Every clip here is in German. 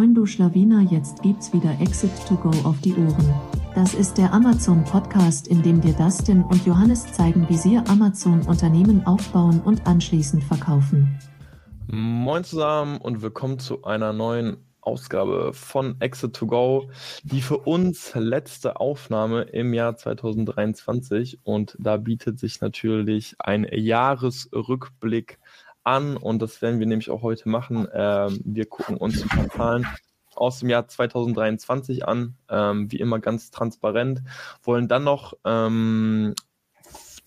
Moin du Schlawiner, jetzt gibt's wieder Exit to Go auf die Ohren. Das ist der Amazon Podcast, in dem dir Dustin und Johannes zeigen, wie sie Amazon Unternehmen aufbauen und anschließend verkaufen. Moin zusammen und willkommen zu einer neuen Ausgabe von Exit to Go, die für uns letzte Aufnahme im Jahr 2023 und da bietet sich natürlich ein Jahresrückblick an und das werden wir nämlich auch heute machen. Ähm, wir gucken uns ein paar Zahlen aus dem Jahr 2023 an, ähm, wie immer ganz transparent, wollen dann noch ähm,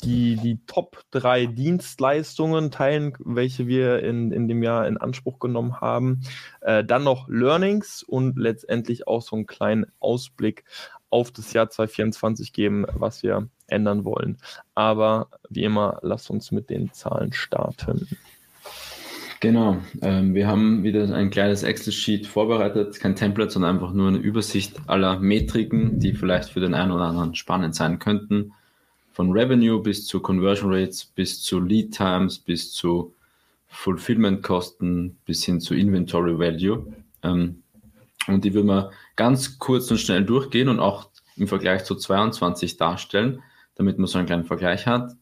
die, die Top 3 Dienstleistungen teilen, welche wir in, in dem Jahr in Anspruch genommen haben. Äh, dann noch Learnings und letztendlich auch so einen kleinen Ausblick auf das Jahr 2024 geben, was wir ändern wollen. Aber wie immer, lasst uns mit den Zahlen starten. Genau, ähm, wir haben wieder ein kleines Excel-Sheet vorbereitet, kein Template, sondern einfach nur eine Übersicht aller Metriken, die vielleicht für den einen oder anderen spannend sein könnten. Von Revenue bis zu Conversion Rates, bis zu Lead Times, bis zu Fulfillment-Kosten, bis hin zu Inventory Value. Ähm, und die würden wir ganz kurz und schnell durchgehen und auch im Vergleich zu 22 darstellen, damit man so einen kleinen Vergleich hat.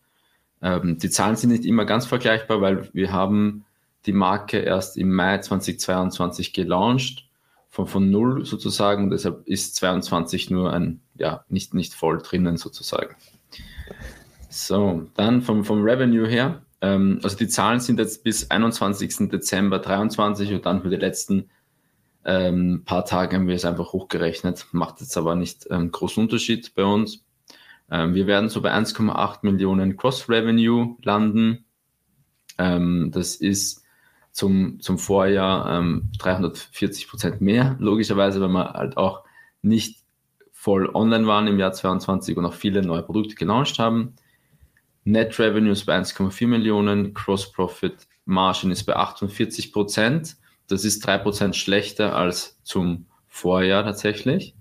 Ähm, die Zahlen sind nicht immer ganz vergleichbar, weil wir haben die Marke erst im Mai 2022 gelauncht, von, von null sozusagen. Deshalb ist 22 nur ein, ja, nicht, nicht voll drinnen sozusagen. So, dann vom, vom Revenue her. Ähm, also die Zahlen sind jetzt bis 21. Dezember 23 und dann für die letzten ähm, paar Tage haben wir es einfach hochgerechnet. Macht jetzt aber nicht ähm, großen Unterschied bei uns. Ähm, wir werden so bei 1,8 Millionen Cross-Revenue landen. Ähm, das ist zum, zum Vorjahr ähm, 340 Prozent mehr, logischerweise, weil wir halt auch nicht voll online waren im Jahr 22 und auch viele neue Produkte gelauncht haben. Net Revenues bei 1,4 Millionen, Cross Profit Margin ist bei 48 Prozent. Das ist drei Prozent schlechter als zum Vorjahr tatsächlich.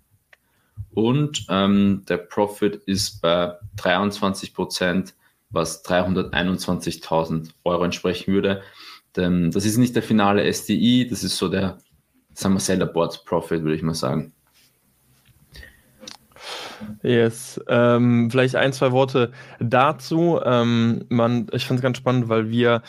Und ähm, der Profit ist bei 23 Prozent, was 321.000 Euro entsprechen würde. Ähm, das ist nicht der finale SDI, das ist so der, sagen wir, Seller Board Profit, würde ich mal sagen. Yes. Ähm, vielleicht ein, zwei Worte dazu. Ähm, man, ich fand es ganz spannend, weil wir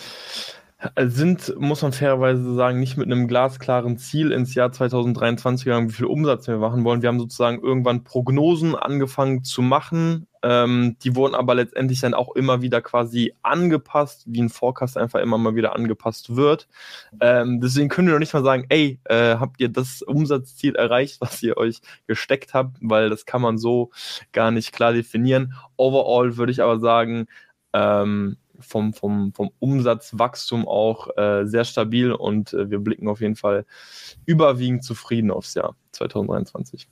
sind, muss man fairerweise sagen, nicht mit einem glasklaren Ziel ins Jahr 2023 gegangen, wie viel Umsatz wir machen wollen. Wir haben sozusagen irgendwann Prognosen angefangen zu machen. Ähm, die wurden aber letztendlich dann auch immer wieder quasi angepasst, wie ein Forecast einfach immer mal wieder angepasst wird. Ähm, deswegen können wir noch nicht mal sagen, ey, äh, habt ihr das Umsatzziel erreicht, was ihr euch gesteckt habt, weil das kann man so gar nicht klar definieren. Overall würde ich aber sagen, ähm, vom, vom, vom Umsatzwachstum auch äh, sehr stabil und äh, wir blicken auf jeden Fall überwiegend zufrieden aufs Jahr 2023.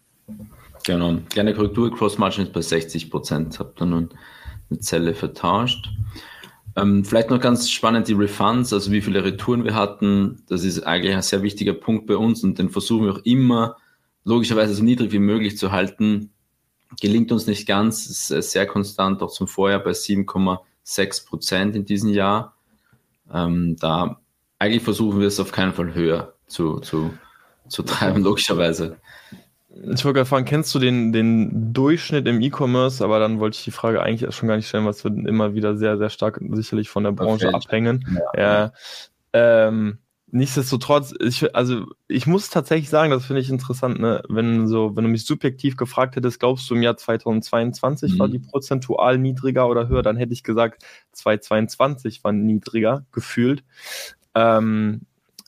Genau, kleine Korrektur, Cross-Margin ist bei 60 Prozent, habe da nun eine Zelle vertauscht. Ähm, vielleicht noch ganz spannend die Refunds, also wie viele Retouren wir hatten. Das ist eigentlich ein sehr wichtiger Punkt bei uns und den versuchen wir auch immer logischerweise so niedrig wie möglich zu halten. Gelingt uns nicht ganz, ist sehr konstant, auch zum Vorjahr bei 7,5 6 Prozent in diesem Jahr. Ähm, da eigentlich versuchen wir es auf keinen Fall höher zu, zu, zu treiben, logischerweise. Ich wollte gerade fragen, kennst du den, den Durchschnitt im E-Commerce? Aber dann wollte ich die Frage eigentlich schon gar nicht stellen, was wir immer wieder sehr, sehr stark sicherlich von der Branche okay. abhängen. Ja. ja. Ähm, Nichtsdestotrotz, ich, also ich muss tatsächlich sagen, das finde ich interessant, ne? wenn so, wenn du mich subjektiv gefragt hättest, glaubst du im Jahr 2022 mhm. war die prozentual niedriger oder höher, dann hätte ich gesagt, 2022 war niedriger gefühlt. Ähm,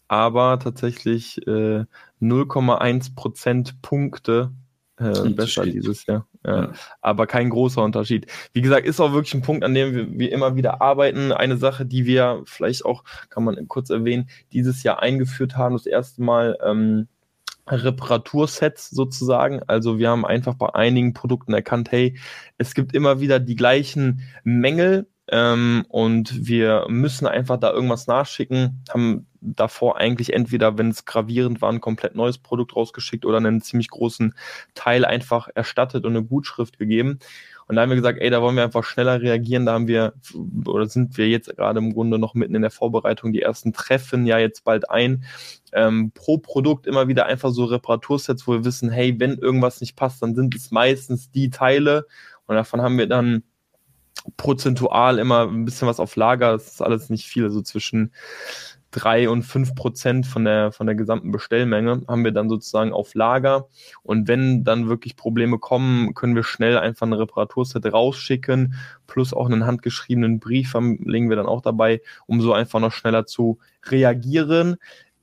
aber tatsächlich äh, 0,1 Prozentpunkte äh, besser dieses Jahr. Ja. Aber kein großer Unterschied. Wie gesagt, ist auch wirklich ein Punkt, an dem wir, wir, immer wieder arbeiten. Eine Sache, die wir vielleicht auch, kann man kurz erwähnen, dieses Jahr eingeführt haben, das erste Mal ähm, Reparatursets sozusagen. Also wir haben einfach bei einigen Produkten erkannt, hey, es gibt immer wieder die gleichen Mängel ähm, und wir müssen einfach da irgendwas nachschicken, haben davor eigentlich entweder, wenn es gravierend war, ein komplett neues Produkt rausgeschickt oder einen ziemlich großen Teil einfach erstattet und eine Gutschrift gegeben. Und da haben wir gesagt, ey, da wollen wir einfach schneller reagieren. Da haben wir, oder sind wir jetzt gerade im Grunde noch mitten in der Vorbereitung. Die ersten treffen ja jetzt bald ein. Ähm, pro Produkt immer wieder einfach so Reparatursets, wo wir wissen, hey, wenn irgendwas nicht passt, dann sind es meistens die Teile. Und davon haben wir dann prozentual immer ein bisschen was auf Lager. Das ist alles nicht viel, also zwischen drei und fünf Prozent von der, von der gesamten Bestellmenge haben wir dann sozusagen auf Lager. Und wenn dann wirklich Probleme kommen, können wir schnell einfach ein Reparaturset rausschicken, plus auch einen handgeschriebenen Brief legen wir dann auch dabei, um so einfach noch schneller zu reagieren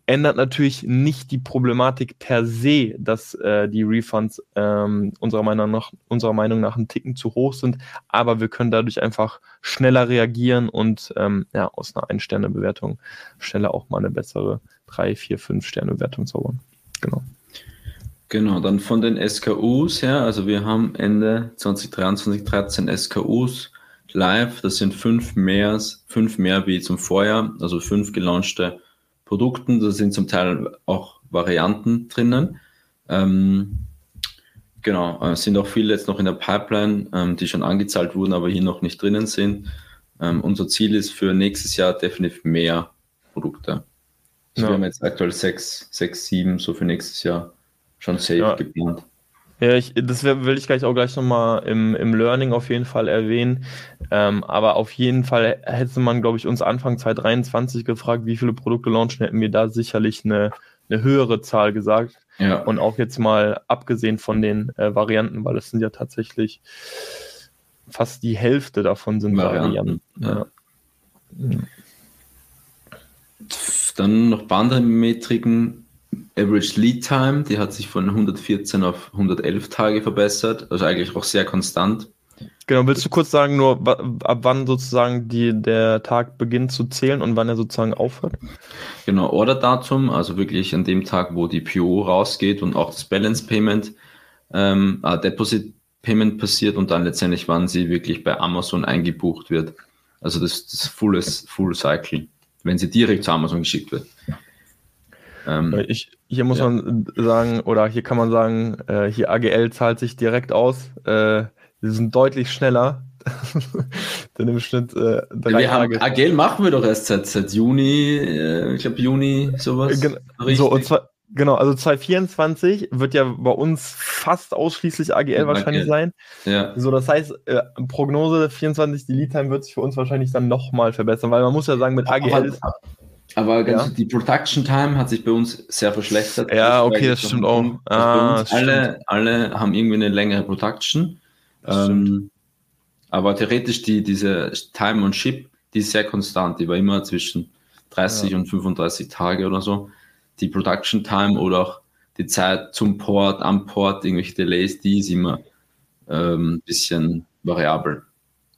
ändert natürlich nicht die Problematik per se, dass äh, die Refunds ähm, unserer, Meinung nach, unserer Meinung nach einen Ticken zu hoch sind, aber wir können dadurch einfach schneller reagieren und ähm, ja, aus einer Ein-Sterne-Bewertung schneller auch mal eine bessere 3, 4, 5 Sterne-Bewertung zaubern. Genau. Genau, dann von den SKUs her, also wir haben Ende 2023 13 SKUs live, das sind fünf mehr, fünf mehr wie zum Vorjahr, also fünf gelaunchte Produkten. Da sind zum Teil auch Varianten drinnen. Ähm, genau, es sind auch viele jetzt noch in der Pipeline, ähm, die schon angezahlt wurden, aber hier noch nicht drinnen sind. Ähm, unser Ziel ist für nächstes Jahr definitiv mehr Produkte. Also ja. Wir haben jetzt aktuell sechs, sechs, sieben, so für nächstes Jahr schon safe ja. geplant. Ja, ich, das will ich gleich auch gleich nochmal im, im Learning auf jeden Fall erwähnen. Ähm, aber auf jeden Fall hätte man, glaube ich, uns Anfang 2023 gefragt, wie viele Produkte launchen, hätten wir da sicherlich eine, eine höhere Zahl gesagt. Ja. Und auch jetzt mal abgesehen von den äh, Varianten, weil es sind ja tatsächlich fast die Hälfte davon sind Varianten. Varianten. Ja. Ja. Dann noch ein paar andere Metriken Average Lead Time, die hat sich von 114 auf 111 Tage verbessert, also eigentlich auch sehr konstant. Genau, willst du kurz sagen, nur ab wann sozusagen die, der Tag beginnt zu zählen und wann er sozusagen aufhört? Genau, Orderdatum, also wirklich an dem Tag, wo die PO rausgeht und auch das Balance Payment, ähm, äh, Deposit Payment passiert und dann letztendlich, wann sie wirklich bei Amazon eingebucht wird. Also das, das Full, Full Cycle, wenn sie direkt zu Amazon geschickt wird. Ähm, ich, hier muss ja. man sagen, oder hier kann man sagen, äh, hier AGL zahlt sich direkt aus. Äh, wir sind deutlich schneller. Denn im Schnitt äh, drei wir Tage. Haben, AGL machen wir doch erst seit, seit Juni, äh, ich glaube Juni, sowas. Gen so, und zwar, genau, also 2024 wird ja bei uns fast ausschließlich AGL wahrscheinlich AGL. sein. Ja. So, das heißt, äh, Prognose 24, die Lead Time wird sich für uns wahrscheinlich dann nochmal verbessern, weil man muss ja sagen, mit AGL aber, ist. Aber ganz ja. die Production Time hat sich bei uns sehr verschlechtert. Ja, okay, das stimmt auch. Ah, alle, alle haben irgendwie eine längere Production. Ähm, aber theoretisch die, diese Time on Ship, die ist sehr konstant. Die war immer zwischen 30 ja. und 35 Tage oder so. Die Production Time oder auch die Zeit zum Port, am Port, irgendwelche Delays, die ist immer ein ähm, bisschen variabel.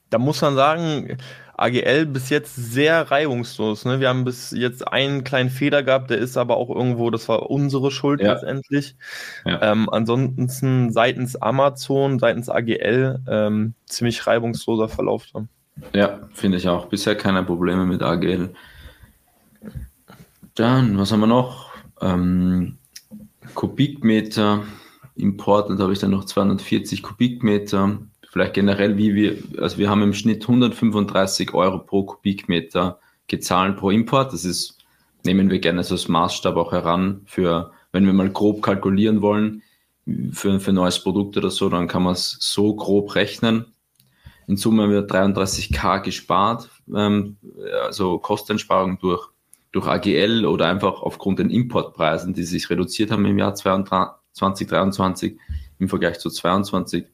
Da muss man sagen, AGL bis jetzt sehr reibungslos. Ne? Wir haben bis jetzt einen kleinen Fehler gehabt, der ist aber auch irgendwo, das war unsere Schuld ja. letztendlich. Ja. Ähm, ansonsten seitens Amazon, seitens AGL ähm, ziemlich reibungsloser Verlauf. Dann. Ja, finde ich auch. Bisher keine Probleme mit AGL. Dann, was haben wir noch? Ähm, Kubikmeter. Im Portal habe ich dann noch 240 Kubikmeter vielleicht generell, wie wir, also wir haben im Schnitt 135 Euro pro Kubikmeter gezahlt pro Import. Das ist, nehmen wir gerne so als Maßstab auch heran für, wenn wir mal grob kalkulieren wollen, für, für ein neues Produkt oder so, dann kann man es so grob rechnen. In Summe haben wir 33k gespart, ähm, also Kosteneinsparung durch, durch AGL oder einfach aufgrund den Importpreisen, die sich reduziert haben im Jahr 2023 im Vergleich zu 2022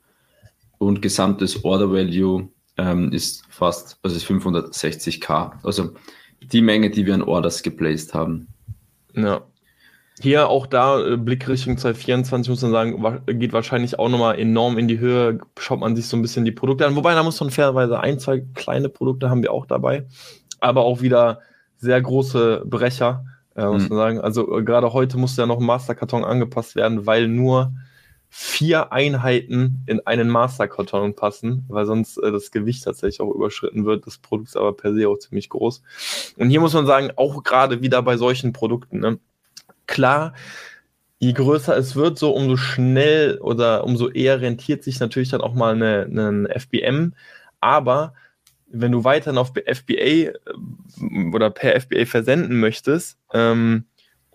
und gesamtes Order Value ähm, ist fast, also ist 560k. Also die Menge, die wir an Orders geplaced haben. Ja. Hier auch da, äh, Blickrichtung 2024, muss man sagen, geht wahrscheinlich auch nochmal enorm in die Höhe. Schaut man sich so ein bisschen die Produkte an. Wobei, da muss man fairerweise ein, zwei kleine Produkte haben wir auch dabei. Aber auch wieder sehr große Brecher, äh, muss mhm. man sagen. Also äh, gerade heute musste ja noch ein Masterkarton angepasst werden, weil nur vier Einheiten in einen Masterkarton passen, weil sonst äh, das Gewicht tatsächlich auch überschritten wird. Das Produkt ist aber per se auch ziemlich groß. Und hier muss man sagen, auch gerade wieder bei solchen Produkten, ne? klar, je größer es wird, so umso schnell oder umso eher rentiert sich natürlich dann auch mal eine, eine FBM. Aber wenn du weiterhin auf FBA äh, oder per FBA versenden möchtest ähm,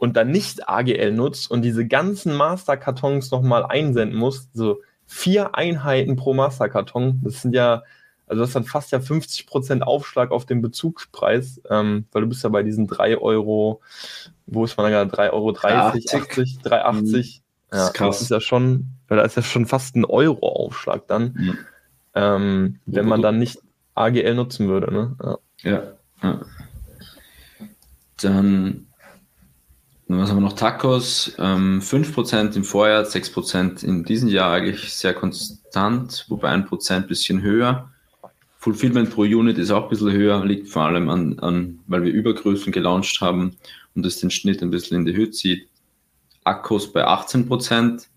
und dann nicht AGL nutzt und diese ganzen Masterkartons nochmal einsenden musst, so vier Einheiten pro Masterkarton, das sind ja, also das ist dann fast ja 50% Aufschlag auf den Bezugspreis, ähm, weil du bist ja bei diesen 3 Euro, wo ist man da gerade, 3,30 Euro, 30, 80, 3,80. Ja, das, das ist ja schon, da ist ja schon fast ein Euro-Aufschlag dann, mhm. ähm, wenn man dann nicht AGL nutzen würde. Ne? Ja. ja, ja. Dann, was haben wir noch? Tacos, ähm, 5% im Vorjahr, 6% in diesem Jahr eigentlich sehr konstant, wobei 1% ein bisschen höher. Fulfillment pro Unit ist auch ein bisschen höher, liegt vor allem an, an weil wir Übergrößen gelauncht haben und das den Schnitt ein bisschen in die Höhe zieht. Akkus bei 18%,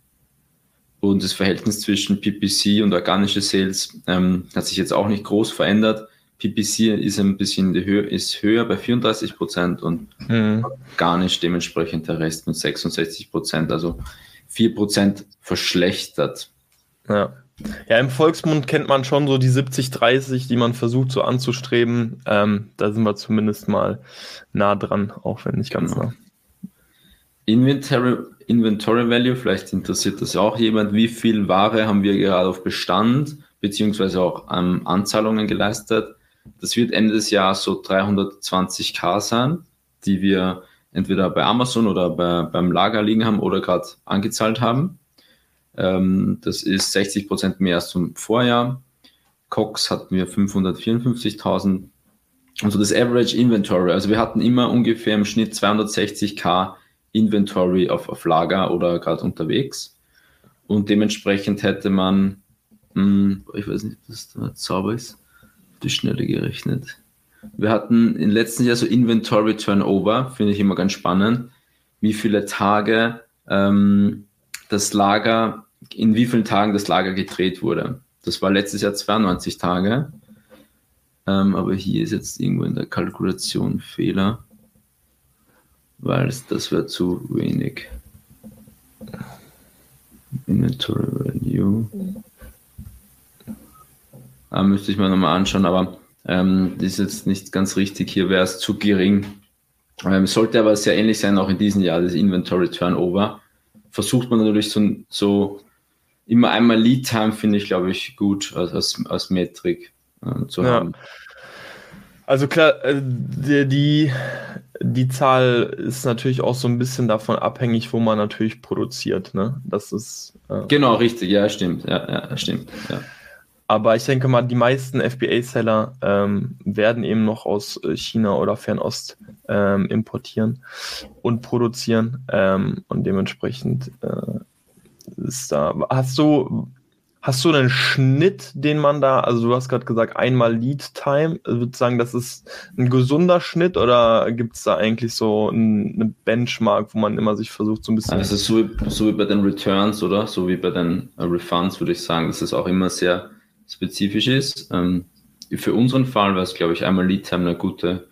und das Verhältnis zwischen PPC und organische Sales ähm, hat sich jetzt auch nicht groß verändert. PPC ist ein bisschen Höhe, ist höher bei 34 Prozent und mhm. organisch dementsprechend der Rest mit 66 Prozent, also 4 Prozent verschlechtert. Ja. Ja, im Volksmund kennt man schon so die 70-30, die man versucht so anzustreben. Ähm, da sind wir zumindest mal nah dran, auch wenn nicht ganz genau. nah. Inventory, Inventory Value, vielleicht interessiert das auch jemand, wie viel Ware haben wir gerade auf Bestand, beziehungsweise auch ähm, Anzahlungen geleistet. Das wird Ende des Jahres so 320k sein, die wir entweder bei Amazon oder bei, beim Lager liegen haben oder gerade angezahlt haben. Ähm, das ist 60 Prozent mehr als zum Vorjahr. Cox hatten wir 554.000. Also das Average Inventory. Also wir hatten immer ungefähr im Schnitt 260k Inventory auf, auf Lager oder gerade unterwegs. Und dementsprechend hätte man, mh, hm, ich weiß nicht, was da sauber ist, die Schnelle gerechnet. Wir hatten im letzten Jahr so Inventory Turnover, finde ich immer ganz spannend, wie viele Tage ähm, das Lager, in wie vielen Tagen das Lager gedreht wurde. Das war letztes Jahr 92 Tage. Ähm, aber hier ist jetzt irgendwo in der Kalkulation Fehler weil das wäre zu wenig. Inventory Value. Ah, müsste ich mir nochmal anschauen, aber ähm, das ist jetzt nicht ganz richtig. Hier wäre es zu gering. Ähm, sollte aber sehr ähnlich sein, auch in diesem Jahr, das Inventory Turnover. Versucht man natürlich so, so immer einmal Lead Time, finde ich, glaube ich, gut als, als, als Metrik äh, zu ja. haben. Also klar, äh, die, die, die, Zahl ist natürlich auch so ein bisschen davon abhängig, wo man natürlich produziert. Ne? Das ist. Äh, genau, richtig, ja, stimmt. Ja, ja, stimmt. Ja. Aber ich denke mal, die meisten FBA-Seller ähm, werden eben noch aus äh, China oder Fernost ähm, importieren und produzieren. Ähm, und dementsprechend äh, ist da. Hast du, Hast du einen Schnitt, den man da, also du hast gerade gesagt, einmal Lead Time, also würde sagen, das ist ein gesunder Schnitt oder gibt es da eigentlich so eine Benchmark, wo man immer sich versucht, so ein bisschen. Also so, wie, so wie bei den Returns, oder? So wie bei den äh, Refunds würde ich sagen, dass es auch immer sehr spezifisch ist. Ähm, für unseren Fall wäre es, glaube ich, einmal Lead Time eine gute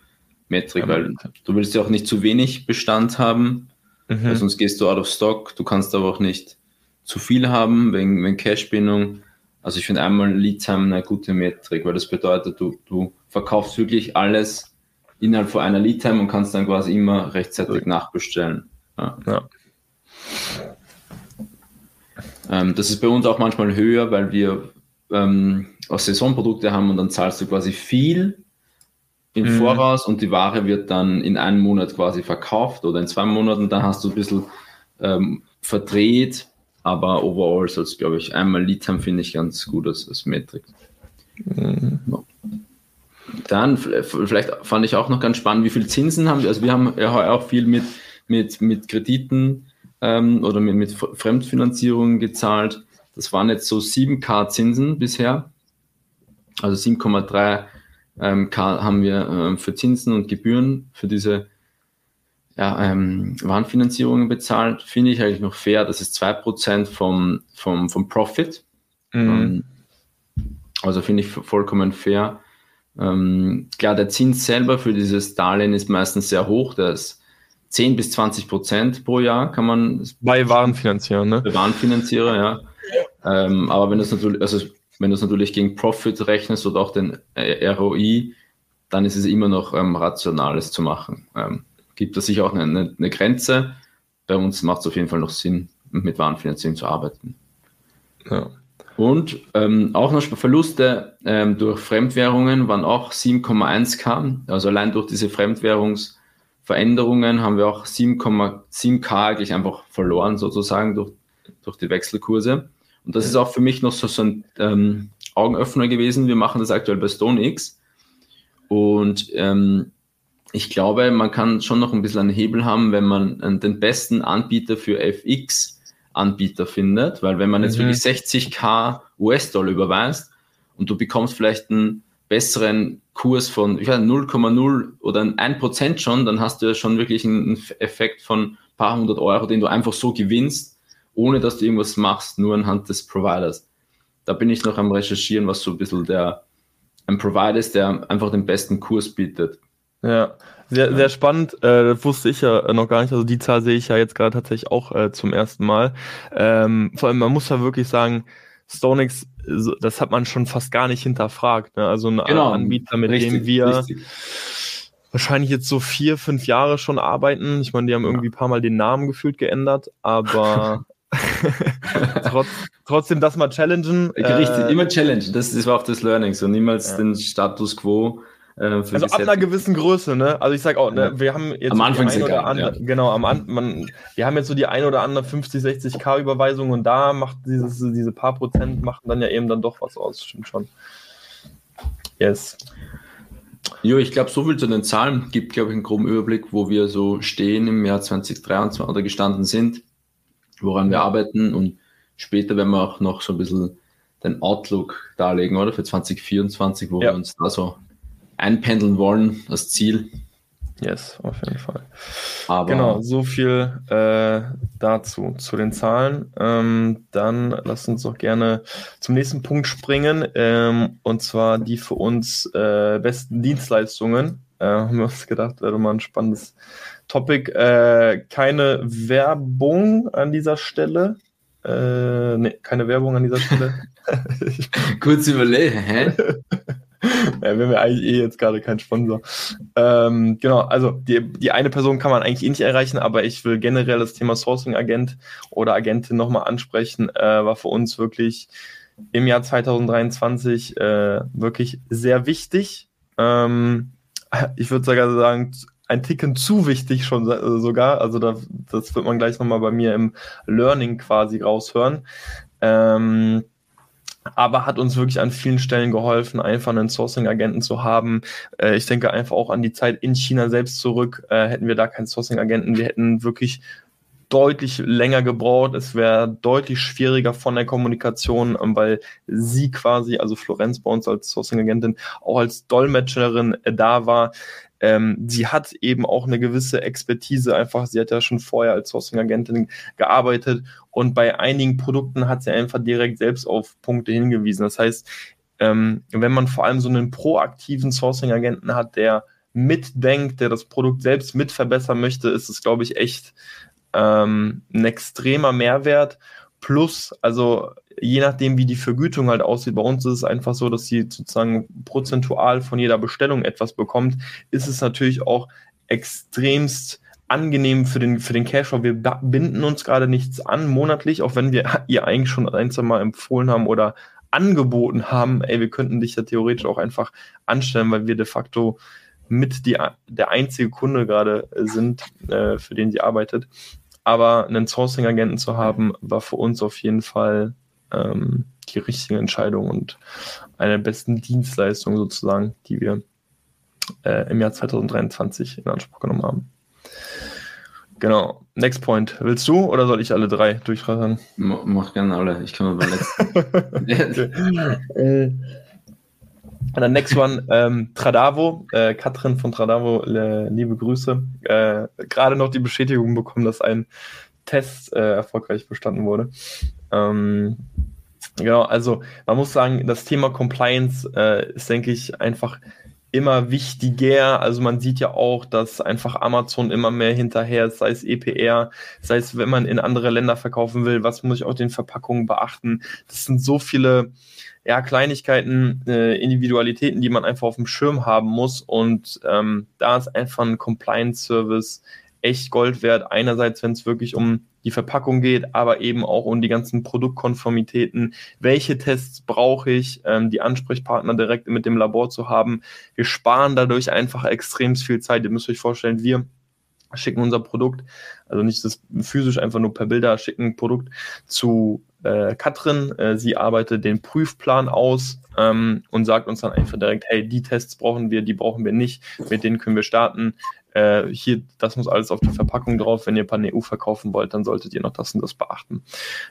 Metrik, weil du willst ja auch nicht zu wenig Bestand haben, mhm. sonst gehst du out of stock, du kannst aber auch nicht zu viel haben, wegen, wegen Cash-Bindung. Also ich finde einmal Lead-Time eine gute Metrik, weil das bedeutet, du, du verkaufst wirklich alles innerhalb von einer Lead-Time und kannst dann quasi immer rechtzeitig nachbestellen. Ja. ja. Ähm, das ist bei uns auch manchmal höher, weil wir ähm, auch Saisonprodukte haben und dann zahlst du quasi viel im mhm. Voraus und die Ware wird dann in einem Monat quasi verkauft oder in zwei Monaten, dann hast du ein bisschen ähm, verdreht aber overall soll es, glaube ich, einmal Lead Time finde ich ganz gut als, als Metrik. Mhm. Dann, vielleicht fand ich auch noch ganz spannend, wie viel Zinsen haben wir. Also wir haben ja auch viel mit, mit, mit Krediten ähm, oder mit, mit Fremdfinanzierungen gezahlt. Das waren jetzt so 7k Zinsen bisher. Also 7,3 ähm, K haben wir ähm, für Zinsen und Gebühren für diese ja, ähm, Warenfinanzierungen bezahlt, finde ich eigentlich noch fair. Das ist 2% vom, vom, vom Profit. Mhm. Ähm, also finde ich vollkommen fair. Klar, der Zins selber für dieses Darlehen ist meistens sehr hoch. Der ist 10 bis 20 Prozent pro Jahr kann man. Bei Warenfinanzierer, ne? Bei Warenfinanzierer, ja. Ähm, aber wenn du es natürlich, also wenn du es natürlich gegen Profit rechnest oder auch den äh, ROI, dann ist es immer noch ähm, rational, es zu machen. Ähm, gibt es sicher auch eine, eine, eine Grenze. Bei uns macht es auf jeden Fall noch Sinn, mit Warenfinanzierung zu arbeiten. Ja. Und ähm, auch noch Verluste ähm, durch Fremdwährungen waren auch 7,1k. Also allein durch diese Fremdwährungsveränderungen haben wir auch 7,7k eigentlich einfach verloren, sozusagen durch, durch die Wechselkurse. Und das ist auch für mich noch so, so ein ähm, Augenöffner gewesen. Wir machen das aktuell bei StoneX. Und ähm, ich glaube, man kann schon noch ein bisschen einen Hebel haben, wenn man äh, den besten Anbieter für FX Anbieter findet, weil wenn man jetzt mhm. wirklich 60k US-Dollar überweist und du bekommst vielleicht einen besseren Kurs von 0,0 oder ein Prozent schon, dann hast du ja schon wirklich einen Effekt von ein paar hundert Euro, den du einfach so gewinnst, ohne dass du irgendwas machst, nur anhand des Providers. Da bin ich noch am Recherchieren, was so ein bisschen der ein Provider ist, der einfach den besten Kurs bietet. Ja, sehr, sehr spannend. Äh, das wusste ich ja noch gar nicht. Also die Zahl sehe ich ja jetzt gerade tatsächlich auch äh, zum ersten Mal. Ähm, vor allem, man muss ja wirklich sagen, StoneX, das hat man schon fast gar nicht hinterfragt. Ne? Also ein genau, Anbieter, mit richtig, dem wir richtig. wahrscheinlich jetzt so vier, fünf Jahre schon arbeiten. Ich meine, die haben irgendwie ein paar Mal den Namen gefühlt geändert, aber Trotz, trotzdem das mal challengen. Richtig, äh, immer challenge. Das, das war auch das Learning, so niemals ja. den Status quo äh, also ab einer gewissen Größe, ne? Also ich sag auch, ne, wir haben jetzt am Anfang die ein oder andere, ja. genau, am An man, wir haben jetzt so die ein oder andere 50, 60 K Überweisung und da macht dieses, diese paar Prozent machen dann ja eben dann doch was aus, stimmt schon. Yes. Jo, ich glaube, so viel zu den Zahlen gibt, glaube ich, einen groben Überblick, wo wir so stehen im Jahr 2023 oder gestanden sind, woran wir arbeiten und später werden wir auch noch so ein bisschen den Outlook darlegen, oder? Für 2024, wo ja. wir uns da so einpendeln wollen, das Ziel. Yes, auf jeden Fall. Aber genau, so viel äh, dazu, zu den Zahlen. Ähm, dann lasst uns doch gerne zum nächsten Punkt springen, ähm, und zwar die für uns äh, besten Dienstleistungen. Äh, haben wir uns gedacht, wäre mal ein spannendes Topic. Äh, keine Werbung an dieser Stelle. Äh, nee, keine Werbung an dieser Stelle. Kurz überlegen, hä? ja, wir haben ja eigentlich eh jetzt gerade kein Sponsor. Ähm, genau, also die, die eine Person kann man eigentlich eh nicht erreichen, aber ich will generell das Thema Sourcing-Agent oder Agentin nochmal ansprechen, äh, war für uns wirklich im Jahr 2023 äh, wirklich sehr wichtig. Ähm, ich würde sogar sagen, ein Ticken zu wichtig schon sogar. Also da, das wird man gleich nochmal bei mir im Learning quasi raushören. Ähm, aber hat uns wirklich an vielen Stellen geholfen, einfach einen Sourcing-Agenten zu haben. Äh, ich denke einfach auch an die Zeit in China selbst zurück. Äh, hätten wir da keinen Sourcing-Agenten, wir hätten wirklich deutlich länger gebraucht. Es wäre deutlich schwieriger von der Kommunikation, ähm, weil sie quasi, also Florenz bei uns als Sourcing-Agentin, auch als Dolmetscherin äh, da war. Ähm, sie hat eben auch eine gewisse Expertise, einfach, sie hat ja schon vorher als Sourcing-Agentin gearbeitet und bei einigen Produkten hat sie einfach direkt selbst auf Punkte hingewiesen. Das heißt, ähm, wenn man vor allem so einen proaktiven Sourcing-Agenten hat, der mitdenkt, der das Produkt selbst mit verbessern möchte, ist es, glaube ich, echt ähm, ein extremer Mehrwert. Plus, also je nachdem, wie die Vergütung halt aussieht, bei uns ist es einfach so, dass sie sozusagen prozentual von jeder Bestellung etwas bekommt, ist es natürlich auch extremst angenehm für den, für den Cashflow. Wir binden uns gerade nichts an monatlich, auch wenn wir ihr eigentlich schon ein, zwei Mal empfohlen haben oder angeboten haben, ey, wir könnten dich ja theoretisch auch einfach anstellen, weil wir de facto mit die, der einzige Kunde gerade sind, äh, für den sie arbeitet. Aber einen Sourcing-Agenten zu haben, war für uns auf jeden Fall ähm, die richtige Entscheidung und eine der besten Dienstleistungen sozusagen, die wir äh, im Jahr 2023 in Anspruch genommen haben. Genau. Next point. Willst du oder soll ich alle drei durchrattern? Mach gerne alle. Ich kann mal beim letzten. äh, dann next one, ähm, Tradavo, äh, Katrin von Tradavo, äh, liebe Grüße. Äh, Gerade noch die Bestätigung bekommen, dass ein Test äh, erfolgreich bestanden wurde. Ähm, genau, also man muss sagen, das Thema Compliance äh, ist, denke ich, einfach immer wichtiger. Also man sieht ja auch, dass einfach Amazon immer mehr hinterher ist, sei es EPR, sei es, wenn man in andere Länder verkaufen will, was muss ich auch den Verpackungen beachten. Das sind so viele ja, Kleinigkeiten, äh, Individualitäten, die man einfach auf dem Schirm haben muss. Und ähm, da ist einfach ein Compliance-Service echt Gold wert. Einerseits, wenn es wirklich um die Verpackung geht, aber eben auch um die ganzen Produktkonformitäten. Welche Tests brauche ich, ähm, die Ansprechpartner direkt mit dem Labor zu haben. Wir sparen dadurch einfach extrem viel Zeit. Ihr müsst euch vorstellen, wir schicken unser Produkt, also nicht das physisch einfach nur per Bilder, schicken Produkt zu äh, Katrin. Äh, sie arbeitet den Prüfplan aus ähm, und sagt uns dann einfach direkt, hey, die Tests brauchen wir, die brauchen wir nicht, mit denen können wir starten. Äh, hier, das muss alles auf die Verpackung drauf. Wenn ihr Pan-EU verkaufen wollt, dann solltet ihr noch das und das beachten.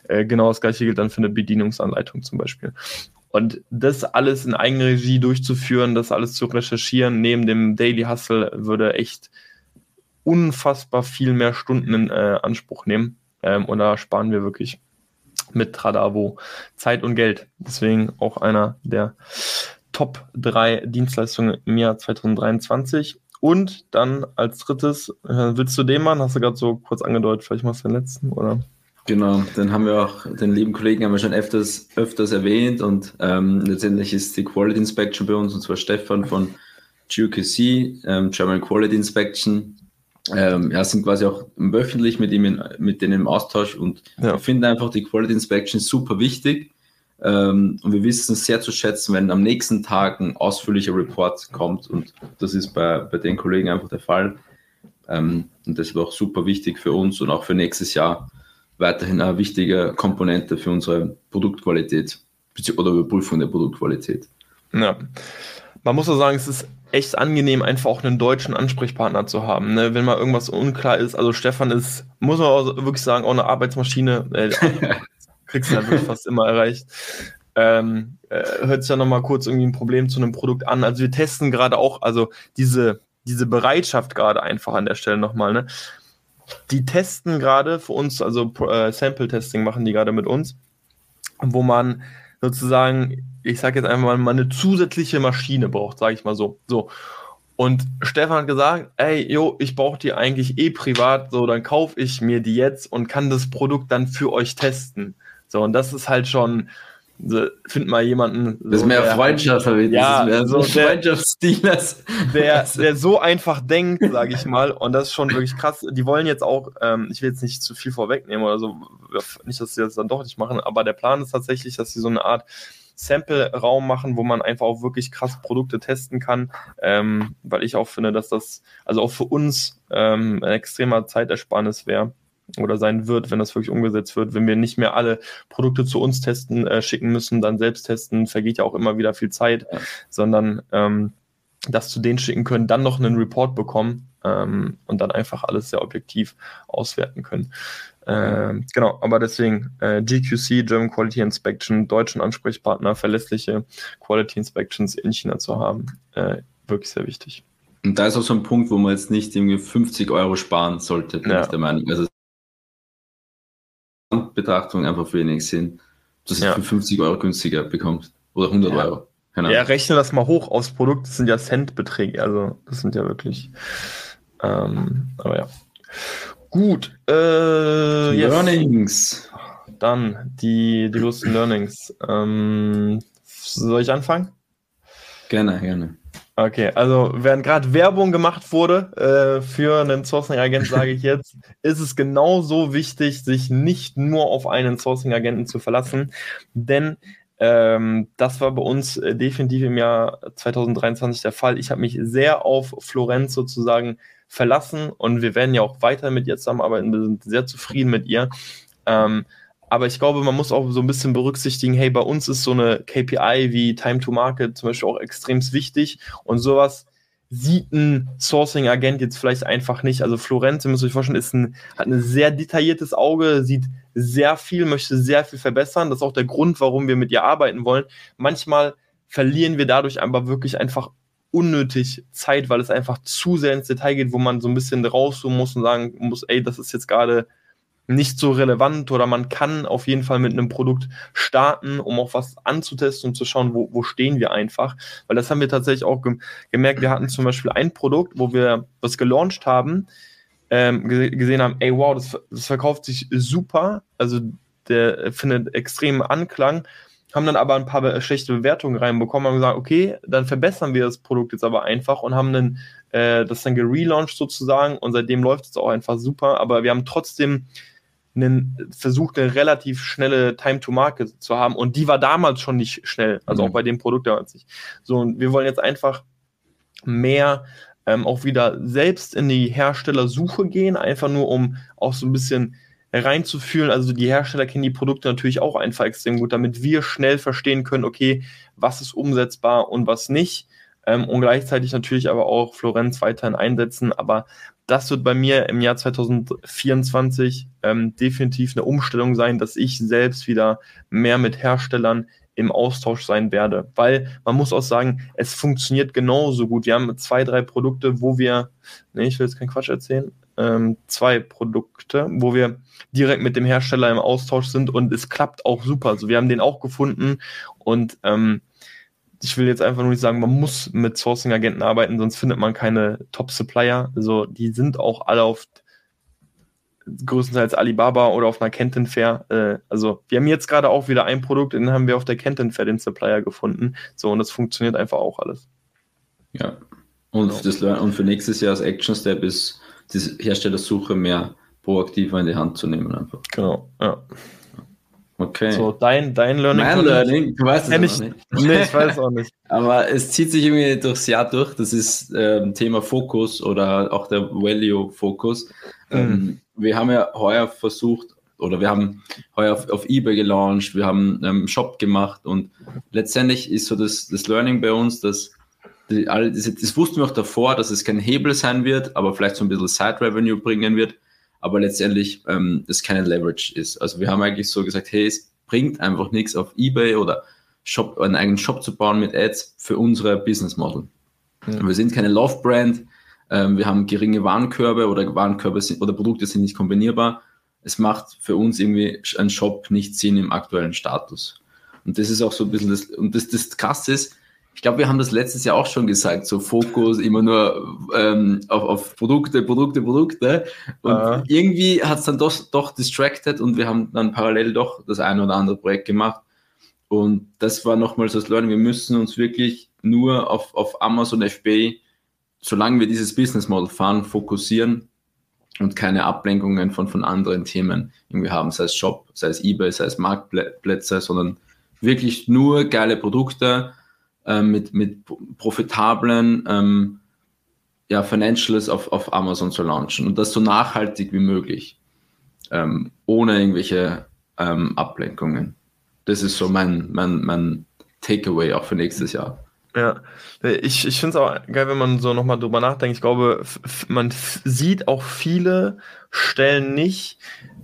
Äh, genau das gleiche gilt dann für eine Bedienungsanleitung zum Beispiel. Und das alles in Eigenregie durchzuführen, das alles zu recherchieren, neben dem Daily Hustle, würde echt unfassbar viel mehr Stunden in äh, Anspruch nehmen. Ähm, und da sparen wir wirklich mit Tradavo Zeit und Geld. Deswegen auch einer der Top 3 Dienstleistungen im Jahr 2023. Und dann als drittes, äh, willst du den machen? Hast du gerade so kurz angedeutet, vielleicht machst du den letzten, oder? Genau, den haben wir auch, den lieben Kollegen haben wir schon öfters, öfters erwähnt und ähm, letztendlich ist die Quality Inspection bei uns, und zwar Stefan von GQC, ähm, German Quality Inspection, ähm, ja, sind quasi auch wöchentlich mit ihm in, mit denen im Austausch und ja. ich finde einfach die Quality Inspection super wichtig. Ähm, und wir wissen es sehr zu schätzen, wenn am nächsten Tag ein ausführlicher Report kommt und das ist bei, bei den Kollegen einfach der Fall. Ähm, und das ist auch super wichtig für uns und auch für nächstes Jahr weiterhin eine wichtige Komponente für unsere Produktqualität oder Überprüfung der Produktqualität. Ja. Man muss auch sagen, es ist echt angenehm, einfach auch einen deutschen Ansprechpartner zu haben. Ne? Wenn mal irgendwas unklar ist, also Stefan ist, muss man auch wirklich sagen, auch eine Arbeitsmaschine. Äh, kriegst du ja wirklich fast immer erreicht. Ähm, äh, hört sich ja nochmal kurz irgendwie ein Problem zu einem Produkt an. Also wir testen gerade auch, also diese, diese Bereitschaft gerade einfach an der Stelle nochmal, ne? Die testen gerade für uns, also äh, Sample-Testing machen die gerade mit uns, wo man sozusagen ich sage jetzt einfach mal, eine zusätzliche Maschine braucht, sage ich mal so. So. Und Stefan hat gesagt, ey, jo, ich brauche die eigentlich eh privat, so, dann kaufe ich mir die jetzt und kann das Produkt dann für euch testen. So, und das ist halt schon, so, find mal jemanden. So, das ist mehr der, Freundschaft, ja, mehr so Freundschaftsstil. Der, der so einfach denkt, sage ich mal, und das ist schon wirklich krass. Die wollen jetzt auch, ähm, ich will jetzt nicht zu viel vorwegnehmen oder so, nicht, dass sie das dann doch nicht machen, aber der Plan ist tatsächlich, dass sie so eine Art Sample-Raum machen, wo man einfach auch wirklich krass Produkte testen kann, ähm, weil ich auch finde, dass das also auch für uns ähm, ein extremer Zeitersparnis wäre oder sein wird, wenn das wirklich umgesetzt wird. Wenn wir nicht mehr alle Produkte zu uns testen, äh, schicken müssen, dann selbst testen, vergeht ja auch immer wieder viel Zeit, ja. sondern ähm, das zu denen schicken können, dann noch einen Report bekommen ähm, und dann einfach alles sehr objektiv auswerten können. Äh, genau, aber deswegen äh, GQC, German Quality Inspection, deutschen Ansprechpartner, verlässliche Quality Inspections in China zu haben, äh, wirklich sehr wichtig. Und da ist auch so ein Punkt, wo man jetzt nicht irgendwie 50 Euro sparen sollte, bin ja. ich der Meinung. Also Betrachtung einfach wenig Sinn, dass ja. du für 50 Euro günstiger bekommst oder 100 ja. Euro. Ja, rechne das mal hoch aufs Produkt, das sind ja Centbeträge, also das sind ja wirklich, ähm, aber ja. Gut. Äh, Learnings. Yes. Dann die, die größten Learnings. Ähm, soll ich anfangen? Gerne, gerne. Okay, also während gerade Werbung gemacht wurde äh, für einen Sourcing-Agent, sage ich jetzt, ist es genauso wichtig, sich nicht nur auf einen Sourcing-Agenten zu verlassen, denn ähm, das war bei uns äh, definitiv im Jahr 2023 der Fall. Ich habe mich sehr auf Florenz sozusagen verlassen und wir werden ja auch weiter mit ihr zusammenarbeiten. Wir sind sehr zufrieden mit ihr. Ähm, aber ich glaube, man muss auch so ein bisschen berücksichtigen, hey, bei uns ist so eine KPI wie Time to Market zum Beispiel auch extrem wichtig und sowas sieht ein Sourcing-Agent jetzt vielleicht einfach nicht. Also Florenz, ihr müsst euch vorstellen, ist ein, hat ein sehr detailliertes Auge, sieht sehr viel, möchte sehr viel verbessern. Das ist auch der Grund, warum wir mit ihr arbeiten wollen. Manchmal verlieren wir dadurch aber wirklich einfach unnötig Zeit, weil es einfach zu sehr ins Detail geht, wo man so ein bisschen rauszoomen muss und sagen muss, ey, das ist jetzt gerade nicht so relevant oder man kann auf jeden Fall mit einem Produkt starten, um auch was anzutesten und zu schauen, wo, wo stehen wir einfach. Weil das haben wir tatsächlich auch gemerkt. Wir hatten zum Beispiel ein Produkt, wo wir was gelauncht haben, ähm, gesehen haben, ey, wow, das, das verkauft sich super. Also der findet extremen Anklang haben dann aber ein paar schlechte Bewertungen reinbekommen, haben gesagt, okay, dann verbessern wir das Produkt jetzt aber einfach und haben dann äh, das dann gelauncht sozusagen und seitdem läuft es auch einfach super, aber wir haben trotzdem einen, versucht, eine relativ schnelle Time to Market zu haben und die war damals schon nicht schnell, also mhm. auch bei dem Produkt damals nicht. So, und wir wollen jetzt einfach mehr ähm, auch wieder selbst in die Herstellersuche gehen, einfach nur um auch so ein bisschen reinzufühlen. Also die Hersteller kennen die Produkte natürlich auch einfach extrem gut, damit wir schnell verstehen können, okay, was ist umsetzbar und was nicht. Ähm, und gleichzeitig natürlich aber auch Florenz weiterhin einsetzen. Aber das wird bei mir im Jahr 2024 ähm, definitiv eine Umstellung sein, dass ich selbst wieder mehr mit Herstellern im Austausch sein werde. Weil man muss auch sagen, es funktioniert genauso gut. Wir haben zwei, drei Produkte, wo wir, nee, ich will jetzt keinen Quatsch erzählen, ähm, zwei Produkte, wo wir direkt mit dem Hersteller im Austausch sind und es klappt auch super. Also wir haben den auch gefunden und ähm, ich will jetzt einfach nur nicht sagen, man muss mit Sourcing-Agenten arbeiten, sonst findet man keine Top-Supplier. Also die sind auch alle auf größtenteils Alibaba oder auf einer Kenton Fair. Äh, also wir haben jetzt gerade auch wieder ein Produkt, den haben wir auf der Kenton Fair den Supplier gefunden. So und das funktioniert einfach auch alles. Ja. Und, genau. das, und für nächstes Jahr als Action Step ist die Herstellersuche mehr proaktiver in die Hand zu nehmen. Einfach. Genau, ja. Okay. So, dein, dein Learning. Mein Learning, du weißt es nicht. nicht. Nee, ich weiß auch nicht. Aber es zieht sich irgendwie durchs Jahr durch. Das ist ähm, Thema Fokus oder auch der Value-Fokus. Mhm. Ähm, wir haben ja heuer versucht, oder wir haben heuer auf, auf eBay gelauncht, wir haben einen ähm, Shop gemacht und letztendlich ist so das, das Learning bei uns, dass die, all, das, das wussten wir auch davor, dass es kein Hebel sein wird, aber vielleicht so ein bisschen Side-Revenue bringen wird, aber letztendlich ähm, das keine Leverage ist. Also wir haben eigentlich so gesagt, hey, es bringt einfach nichts auf Ebay oder Shop, einen eigenen Shop zu bauen mit Ads für unsere Business Model. Mhm. Wir sind keine Love-Brand, ähm, wir haben geringe Warenkörbe oder Warenkörbe sind, oder Produkte sind nicht kombinierbar. Es macht für uns irgendwie ein Shop nicht Sinn im aktuellen Status. Und das ist auch so ein bisschen das, und das, das Krasse ist, ich glaube, wir haben das letztes Jahr auch schon gesagt, so Fokus immer nur ähm, auf, auf Produkte, Produkte, Produkte. Und uh. irgendwie hat es dann doch, doch distracted und wir haben dann parallel doch das eine oder andere Projekt gemacht. Und das war nochmals das Learning. Wir müssen uns wirklich nur auf, auf Amazon FBA, solange wir dieses Business Model fahren, fokussieren und keine Ablenkungen von, von anderen Themen irgendwie haben, sei es Shop, sei es eBay, sei es Marktplätze, sondern wirklich nur geile Produkte äh, mit, mit profitablen ähm, ja, Financials auf, auf Amazon zu launchen und das so nachhaltig wie möglich, ähm, ohne irgendwelche ähm, Ablenkungen. Das ist so mein, mein, mein Takeaway auch für nächstes Jahr. Ja, ich, ich finde es auch geil, wenn man so nochmal drüber nachdenkt. Ich glaube, man sieht auch viele Stellen nicht,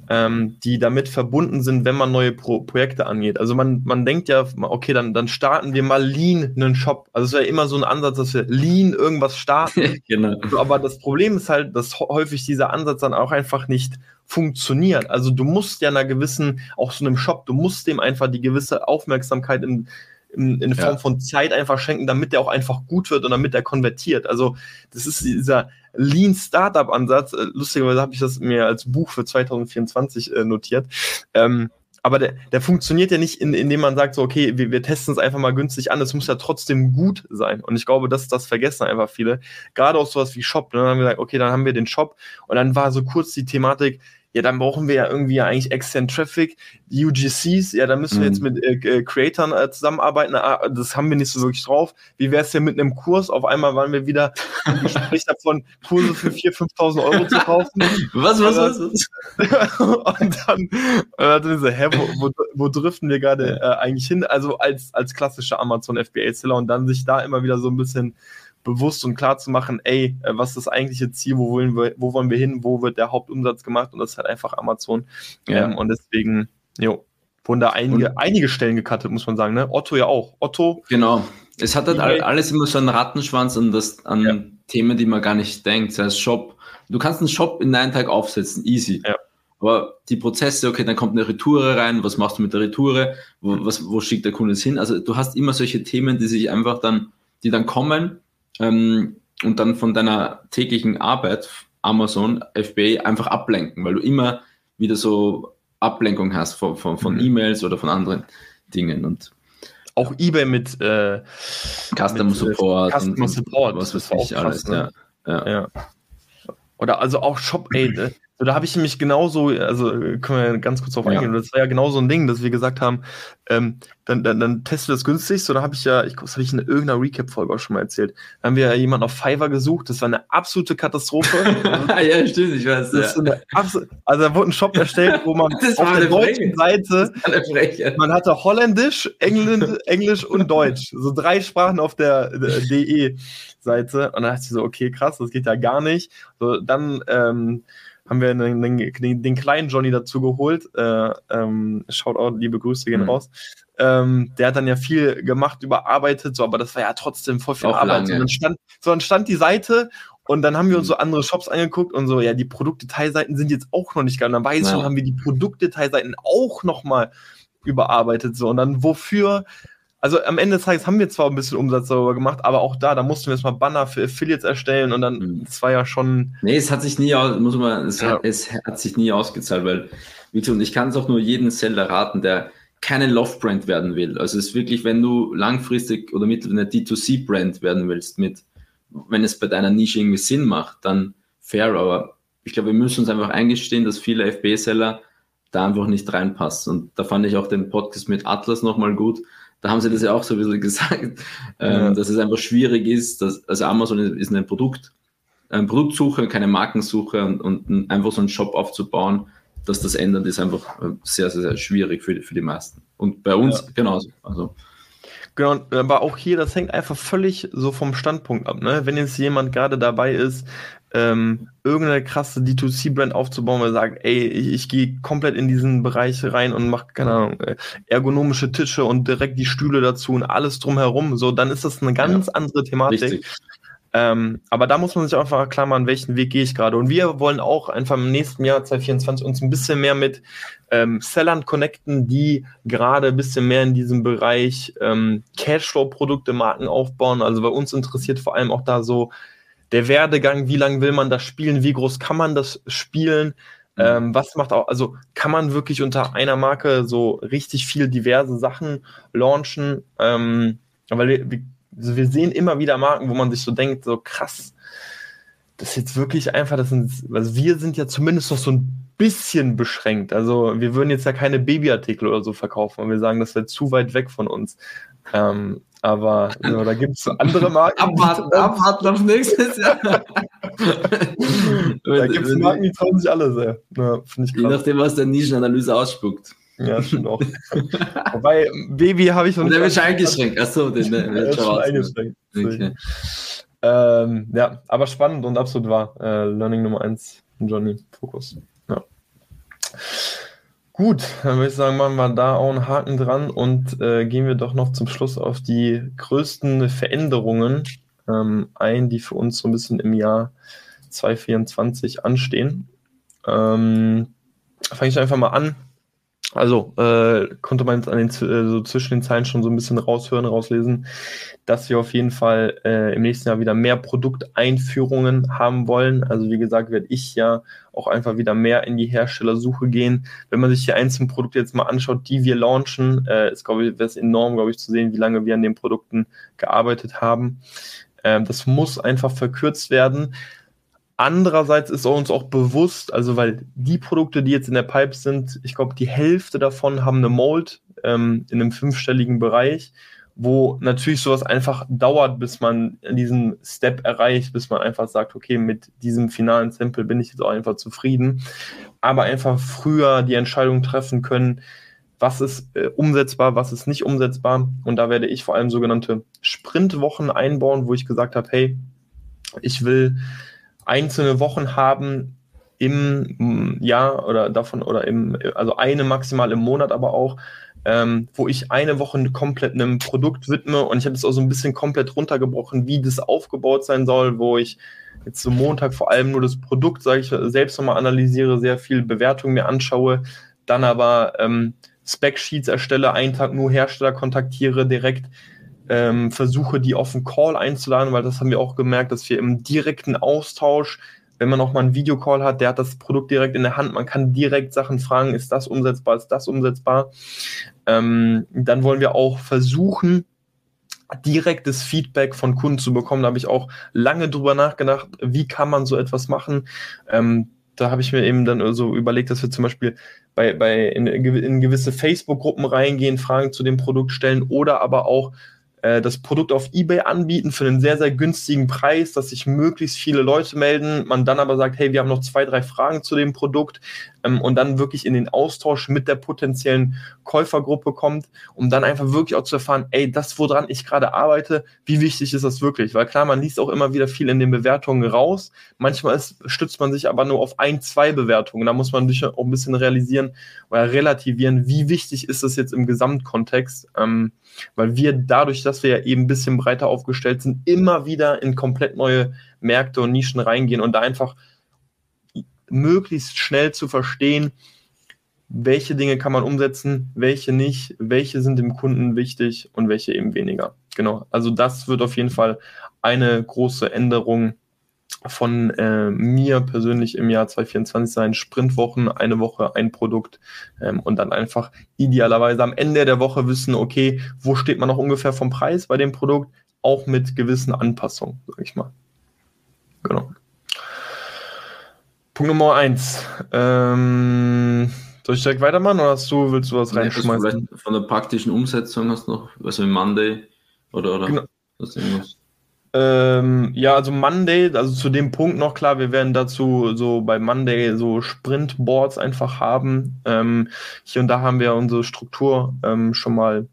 ähm, die damit verbunden sind, wenn man neue Pro Projekte angeht. Also man, man denkt ja, okay, dann, dann starten wir mal Lean einen Shop. Also es wäre immer so ein Ansatz, dass wir Lean irgendwas starten. genau. Aber das Problem ist halt, dass häufig dieser Ansatz dann auch einfach nicht funktioniert. Also du musst ja einer gewissen, auch so einem Shop, du musst dem einfach die gewisse Aufmerksamkeit in, in, in Form ja. von Zeit einfach schenken, damit der auch einfach gut wird und damit er konvertiert. Also das ist dieser Lean Startup Ansatz. Äh, lustigerweise habe ich das mir als Buch für 2024 äh, notiert. Ähm, aber der, der funktioniert ja nicht, in, indem man sagt, so, okay, wir, wir testen es einfach mal günstig an, es muss ja trotzdem gut sein. Und ich glaube, das, das vergessen einfach viele. Gerade auch sowas wie Shop. Ne? Dann haben wir gesagt, okay, dann haben wir den Shop und dann war so kurz die Thematik, ja, dann brauchen wir ja irgendwie ja eigentlich extern Traffic, UGCs, ja, da müssen wir jetzt mhm. mit äh, äh, Creatern äh, zusammenarbeiten, ah, das haben wir nicht so wirklich drauf. Wie wäre es denn mit einem Kurs? Auf einmal waren wir wieder im Gespräch davon, Kurse für 4.000, 5.000 Euro zu kaufen. was, was, was? was? und dann, äh, dann so, hä, wo, wo, wo driften wir gerade äh, eigentlich hin? Also als, als klassischer Amazon FBA-Seller und dann sich da immer wieder so ein bisschen bewusst und klar zu machen, ey, äh, was ist das eigentliche Ziel, wo wollen wir, wo wollen wir hin, wo wird der Hauptumsatz gemacht und das ist halt einfach Amazon. Ja. Ähm, und deswegen, jo, wurden da einige, und, einige Stellen gecuttet, muss man sagen, ne? Otto ja auch. Otto. Genau. Es hat halt alles immer so einen Rattenschwanz an, das, an ja. Themen, die man gar nicht denkt. Das heißt Shop. Du kannst einen Shop in einen Tag aufsetzen, easy. Ja. Aber die Prozesse, okay, dann kommt eine Retoure rein, was machst du mit der Retoure, wo, was, wo schickt der Kunde es hin? Also du hast immer solche Themen, die sich einfach dann, die dann kommen ähm, und dann von deiner täglichen Arbeit, Amazon, FBA, einfach ablenken, weil du immer wieder so Ablenkung hast von, von, von mhm. E-Mails oder von anderen Dingen. Und auch eBay mit äh, Customer mit, äh, Support, Customer Support, was weiß ich alles. Ne? Ja. Ja. ja. Oder also auch Shop Aid. So, da habe ich mich genauso, also können wir ganz kurz drauf eingehen, das war ja genau so ein Ding, dass wir gesagt haben, ähm, dann, dann, dann testen wir das günstig. So, da habe ich ja, ich das habe ich in irgendeiner Recap-Folge auch schon mal erzählt. Da haben wir ja jemanden auf Fiverr gesucht, das war eine absolute Katastrophe. ja, stimmt, ich weiß. Das ja. also da wurde ein Shop erstellt, wo man auf der deutschen Seite, man hatte Holländisch, Englisch, Englisch und Deutsch. So drei Sprachen auf der, der DE-Seite. Und dann dachte ich so, okay, krass, das geht ja gar nicht. So, dann ähm, haben wir einen, den, den, kleinen Johnny dazu geholt. Äh, ähm, Shoutout, liebe Grüße gehen mhm. raus. Ähm, der hat dann ja viel gemacht, überarbeitet, so, aber das war ja trotzdem voll viel Auch Arbeit. Lange. So, dann stand, so, dann stand die Seite und dann haben wir uns mhm. so andere Shops angeguckt und so, ja, die Produktdetailseiten sind jetzt auch noch nicht geil. Und dann weiß ich ja. schon, haben wir die Produktdetailseiten auch noch mal überarbeitet, so. Und dann wofür also am Ende des Tages haben wir zwar ein bisschen Umsatz darüber gemacht, aber auch da, da mussten wir jetzt mal Banner für Affiliates erstellen und dann, mhm. das war ja schon. Nee, es hat sich nie, muss man, es, ja. hat, es hat sich nie ausgezahlt, weil, wie gesagt, ich kann es auch nur jedem Seller raten, der keine Love-Brand werden will. Also es ist wirklich, wenn du langfristig oder mit einer D2C-Brand werden willst, mit, wenn es bei deiner Nische irgendwie Sinn macht, dann fair, aber ich glaube, wir müssen uns einfach eingestehen, dass viele FB-Seller da einfach nicht reinpassen. Und da fand ich auch den Podcast mit Atlas nochmal gut da haben sie das ja auch so ein bisschen gesagt, ähm, dass es einfach schwierig ist, dass, also Amazon ist ein Produkt, eine Produktsuche, keine Markensuche und, und einfach so einen Shop aufzubauen, dass das ändert, ist einfach äh, sehr, sehr, sehr schwierig für, für die meisten. Und bei uns ja. genauso. Also. Genau, aber auch hier, das hängt einfach völlig so vom Standpunkt ab. Ne? Wenn jetzt jemand gerade dabei ist, ähm, irgendeine krasse D2C-Brand aufzubauen, weil er sagt, ey, ich, ich gehe komplett in diesen Bereich rein und mache, keine Ahnung, äh, ergonomische Tische und direkt die Stühle dazu und alles drumherum, so, dann ist das eine ganz ja, andere Thematik. Ähm, aber da muss man sich einfach klar machen, welchen Weg gehe ich gerade. Und wir wollen auch einfach im nächsten Jahr 2024 uns ein bisschen mehr mit ähm, Sellern connecten, die gerade ein bisschen mehr in diesem Bereich ähm, Cashflow-Produkte, Marken aufbauen. Also bei uns interessiert vor allem auch da so der Werdegang, wie lange will man das spielen, wie groß kann man das spielen, mhm. ähm, was macht auch, also kann man wirklich unter einer Marke so richtig viel diverse Sachen launchen, ähm, weil wir, also wir sehen immer wieder Marken, wo man sich so denkt, so krass, das ist jetzt wirklich einfach, das sind, also wir sind ja zumindest noch so ein bisschen beschränkt. Also wir würden jetzt ja keine Babyartikel oder so verkaufen und wir sagen, das wäre zu weit weg von uns. Ähm, aber so, da gibt es andere Marken. abwarten, abwarten auf nächstes Jahr. da gibt es Marken, die trauen sich alle sehr. Ja, ich Je nachdem, was der Nischenanalyse ausspuckt. Ja, stimmt auch. Wobei, Baby habe ich noch nicht. Der wird schon eingeschränkt. Achso, den der wird schon eingeschränkt. Okay. Ähm, ja, aber spannend und absolut wahr. Äh, Learning Nummer 1, Johnny, Fokus. Ja. Gut, dann würde ich sagen, machen wir da auch einen Haken dran und äh, gehen wir doch noch zum Schluss auf die größten Veränderungen ähm, ein, die für uns so ein bisschen im Jahr 2024 anstehen. Ähm, Fange ich einfach mal an also äh, konnte man jetzt an den, äh, so zwischen den Zeilen schon so ein bisschen raushören, rauslesen, dass wir auf jeden Fall äh, im nächsten Jahr wieder mehr Produkteinführungen haben wollen. Also wie gesagt, werde ich ja auch einfach wieder mehr in die Herstellersuche gehen. Wenn man sich die einzelnen Produkte jetzt mal anschaut, die wir launchen, äh, ist glaube ich, wäre es enorm, glaube ich, zu sehen, wie lange wir an den Produkten gearbeitet haben. Ähm, das muss einfach verkürzt werden. Andererseits ist uns auch bewusst, also weil die Produkte, die jetzt in der Pipe sind, ich glaube, die Hälfte davon haben eine Mold ähm, in einem fünfstelligen Bereich, wo natürlich sowas einfach dauert, bis man diesen Step erreicht, bis man einfach sagt, okay, mit diesem finalen Sample bin ich jetzt auch einfach zufrieden. Aber einfach früher die Entscheidung treffen können, was ist äh, umsetzbar, was ist nicht umsetzbar. Und da werde ich vor allem sogenannte Sprintwochen einbauen, wo ich gesagt habe, hey, ich will einzelne Wochen haben im Jahr oder davon oder im, also eine maximal im Monat aber auch, ähm, wo ich eine Woche komplett einem Produkt widme. Und ich habe das auch so ein bisschen komplett runtergebrochen, wie das aufgebaut sein soll, wo ich jetzt so Montag vor allem nur das Produkt, sage ich, selbst nochmal analysiere, sehr viel Bewertung mir anschaue, dann aber ähm, Spec-Sheets erstelle, einen Tag nur Hersteller kontaktiere, direkt ähm, versuche, die auf einen Call einzuladen, weil das haben wir auch gemerkt, dass wir im direkten Austausch, wenn man auch mal einen Videocall hat, der hat das Produkt direkt in der Hand, man kann direkt Sachen fragen, ist das umsetzbar, ist das umsetzbar. Ähm, dann wollen wir auch versuchen, direktes Feedback von Kunden zu bekommen. Da habe ich auch lange drüber nachgedacht, wie kann man so etwas machen. Ähm, da habe ich mir eben dann so überlegt, dass wir zum Beispiel bei, bei in, in gewisse Facebook-Gruppen reingehen, Fragen zu dem Produkt stellen oder aber auch äh, das Produkt auf eBay anbieten für einen sehr, sehr günstigen Preis, dass sich möglichst viele Leute melden, man dann aber sagt, hey, wir haben noch zwei, drei Fragen zu dem Produkt ähm, und dann wirklich in den Austausch mit der potenziellen Käufergruppe kommt, um dann einfach wirklich auch zu erfahren, ey, das, woran ich gerade arbeite, wie wichtig ist das wirklich? Weil klar, man liest auch immer wieder viel in den Bewertungen raus, manchmal ist, stützt man sich aber nur auf ein, zwei Bewertungen, da muss man sich auch ein bisschen realisieren oder relativieren, wie wichtig ist das jetzt im Gesamtkontext, ähm, weil wir dadurch, dass wir ja eben ein bisschen breiter aufgestellt sind, immer wieder in komplett neue Märkte und Nischen reingehen und da einfach möglichst schnell zu verstehen, welche Dinge kann man umsetzen, welche nicht, welche sind dem Kunden wichtig und welche eben weniger. Genau, also das wird auf jeden Fall eine große Änderung von äh, mir persönlich im Jahr 2024 sein. Sprintwochen, eine Woche, ein Produkt ähm, und dann einfach idealerweise am Ende der Woche wissen, okay, wo steht man noch ungefähr vom Preis bei dem Produkt, auch mit gewissen Anpassungen, sage ich mal. Genau. Punkt Nummer eins. Ähm, soll ich direkt weitermachen oder hast du, willst du was reinschmeißen? Von der praktischen Umsetzung hast du noch, also im Monday oder, oder genau. Ähm, ja, also Monday, also zu dem Punkt noch klar, wir werden dazu so bei Monday so Sprintboards einfach haben. Ähm, hier und da haben wir unsere Struktur ähm, schon mal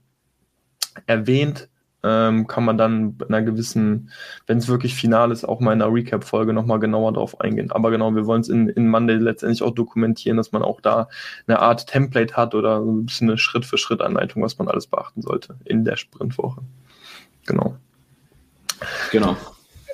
erwähnt. Ähm, kann man dann in einer gewissen, wenn es wirklich final ist, auch mal in einer Recap-Folge nochmal genauer drauf eingehen. Aber genau, wir wollen es in, in Monday letztendlich auch dokumentieren, dass man auch da eine Art Template hat oder so ein bisschen eine Schritt-für-Schritt-Anleitung, was man alles beachten sollte in der Sprintwoche. Genau. Genau.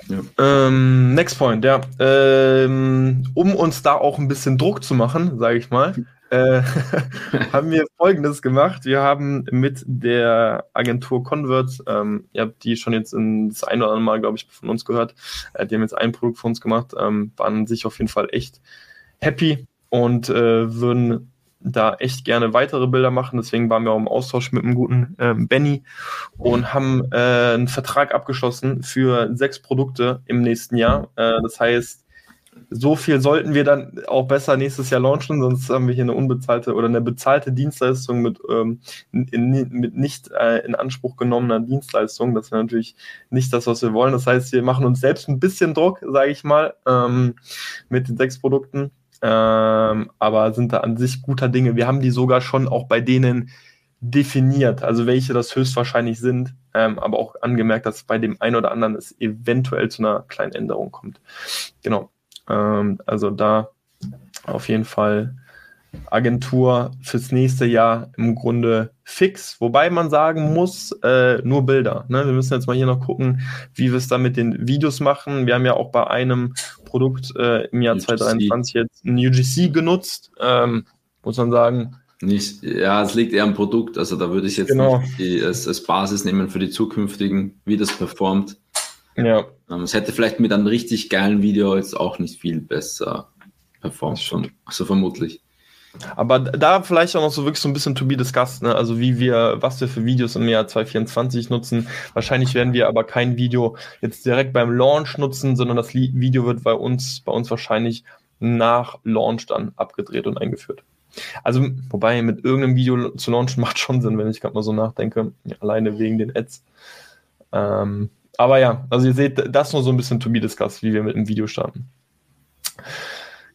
Ja. Ähm, next point, ja. Ähm, um uns da auch ein bisschen Druck zu machen, sage ich mal, äh, haben wir Folgendes gemacht. Wir haben mit der Agentur Convert, ähm, ihr habt die schon jetzt in das ein oder andere Mal, glaube ich, von uns gehört, äh, die haben jetzt ein Produkt für uns gemacht, ähm, waren sich auf jeden Fall echt happy und äh, würden da echt gerne weitere Bilder machen. Deswegen waren wir auch im Austausch mit einem guten ähm, Benny und haben äh, einen Vertrag abgeschlossen für sechs Produkte im nächsten Jahr. Äh, das heißt, so viel sollten wir dann auch besser nächstes Jahr launchen, sonst haben wir hier eine unbezahlte oder eine bezahlte Dienstleistung mit, ähm, in, mit nicht äh, in Anspruch genommener Dienstleistung. Das wäre natürlich nicht das, was wir wollen. Das heißt, wir machen uns selbst ein bisschen Druck, sage ich mal, ähm, mit den sechs Produkten ähm, aber sind da an sich guter Dinge. Wir haben die sogar schon auch bei denen definiert, also welche das höchstwahrscheinlich sind, ähm, aber auch angemerkt, dass bei dem einen oder anderen es eventuell zu einer kleinen Änderung kommt. Genau. Ähm, also da auf jeden Fall Agentur fürs nächste Jahr im Grunde fix, wobei man sagen muss, äh, nur Bilder. Ne? Wir müssen jetzt mal hier noch gucken, wie wir es da mit den Videos machen. Wir haben ja auch bei einem Produkt äh, im Jahr UGC. 2023 jetzt ein UGC genutzt, ähm, muss man sagen. Nicht, ja, es liegt eher am Produkt, also da würde ich jetzt genau. nicht die, als, als Basis nehmen für die zukünftigen, wie das performt. Ja. Ähm, es hätte vielleicht mit einem richtig geilen Video jetzt auch nicht viel besser performt, schon, also vermutlich. Aber da vielleicht auch noch so wirklich so ein bisschen to be discussed, ne? Also wie wir, was wir für Videos im Jahr 2024 nutzen. Wahrscheinlich werden wir aber kein Video jetzt direkt beim Launch nutzen, sondern das Video wird bei uns, bei uns wahrscheinlich nach Launch dann abgedreht und eingeführt. Also, wobei mit irgendeinem Video zu launchen macht schon Sinn, wenn ich gerade mal so nachdenke. Alleine wegen den Ads. Ähm, aber ja, also ihr seht, das nur so ein bisschen to be discussed, wie wir mit dem Video starten.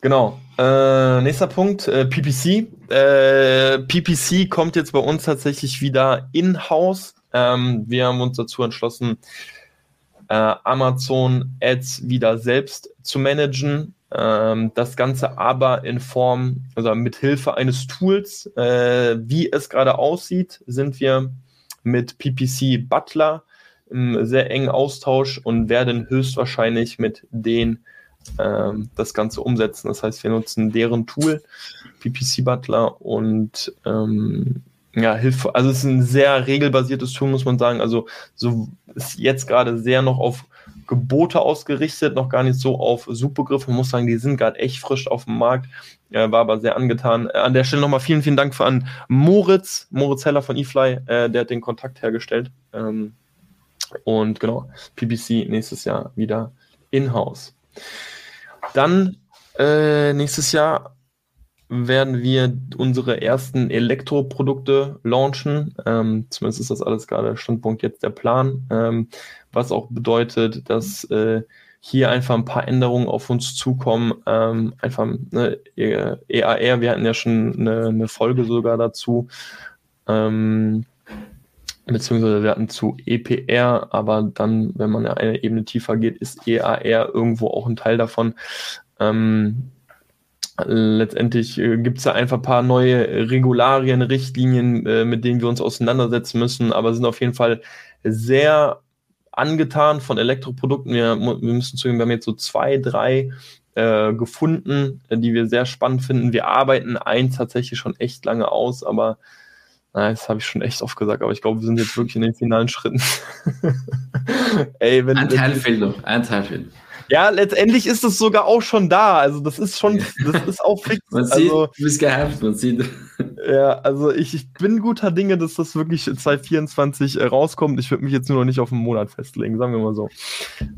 Genau. Äh, nächster Punkt, äh, PPC. Äh, PPC kommt jetzt bei uns tatsächlich wieder in-house. Ähm, wir haben uns dazu entschlossen, äh, Amazon Ads wieder selbst zu managen. Ähm, das Ganze aber in Form, also mit Hilfe eines Tools, äh, wie es gerade aussieht, sind wir mit PPC Butler im sehr engen Austausch und werden höchstwahrscheinlich mit denen ähm, das Ganze umsetzen. Das heißt, wir nutzen deren Tool, PPC Butler und ähm, ja, Hilfe. Also es ist ein sehr regelbasiertes Tool, muss man sagen. Also so ist jetzt gerade sehr noch auf Gebote ausgerichtet, noch gar nicht so auf Suchbegriffe. Man muss sagen, die sind gerade echt frisch auf dem Markt. Äh, war aber sehr angetan. Äh, an der Stelle nochmal vielen, vielen Dank für an Moritz, Moritz Heller von eFly, äh, der hat den Kontakt hergestellt. Ähm, und genau, PPC nächstes Jahr wieder in-house. Dann äh, nächstes Jahr werden wir unsere ersten Elektroprodukte launchen. Ähm, zumindest ist das alles gerade Standpunkt jetzt der Plan. Ähm, was auch bedeutet, dass äh, hier einfach ein paar Änderungen auf uns zukommen. Ähm, einfach ne, EAR, wir hatten ja schon eine, eine Folge sogar dazu. Ähm, beziehungsweise wir hatten zu EPR, aber dann, wenn man eine Ebene tiefer geht, ist EAR irgendwo auch ein Teil davon. Ähm, letztendlich äh, gibt es da einfach ein paar neue Regularien, Richtlinien, äh, mit denen wir uns auseinandersetzen müssen, aber sind auf jeden Fall sehr angetan von Elektroprodukten. Wir, wir müssen zugeben, wir haben jetzt so zwei, drei äh, gefunden, die wir sehr spannend finden. Wir arbeiten eins tatsächlich schon echt lange aus, aber na, das habe ich schon echt oft gesagt, aber ich glaube, wir sind jetzt wirklich in den finalen Schritten. Ey, wenn, ein Teil fehlt noch, ein Teil fehlt. Ja, letztendlich ist es sogar auch schon da. Also das ist schon, das ist auch fix. man sieht, also, du bist gehypt, man sieht. Ja, also ich, ich bin guter Dinge, dass das wirklich 2024 äh, rauskommt. Ich würde mich jetzt nur noch nicht auf einen Monat festlegen, sagen wir mal so.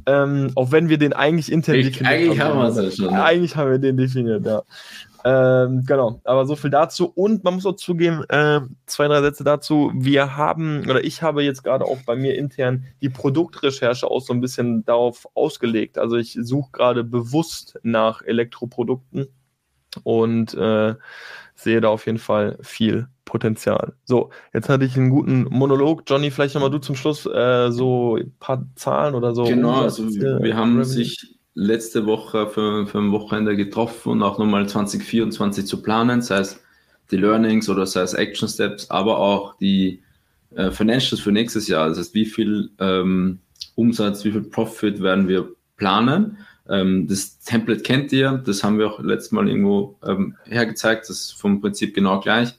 Ähm, auch wenn wir den eigentlich intern ich, definiert eigentlich haben. Eigentlich haben wir es ja schon. Ne? Eigentlich haben wir den definiert, ja. Ähm, genau, aber so viel dazu. Und man muss auch zugeben, äh, zwei, drei Sätze dazu. Wir haben, oder ich habe jetzt gerade auch bei mir intern die Produktrecherche auch so ein bisschen darauf ausgelegt. Also ich suche gerade bewusst nach Elektroprodukten und äh, sehe da auf jeden Fall viel Potenzial. So, jetzt hatte ich einen guten Monolog. Johnny, vielleicht nochmal du zum Schluss äh, so ein paar Zahlen oder so. Genau, also wir haben sich letzte Woche für, für ein Wochenende getroffen und auch nochmal 2024 zu planen, sei es die Learnings oder sei es Action Steps, aber auch die äh, Financials für nächstes Jahr. Das heißt, wie viel ähm, Umsatz, wie viel Profit werden wir planen. Ähm, das Template kennt ihr, das haben wir auch letztes Mal irgendwo ähm, hergezeigt, das ist vom Prinzip genau gleich.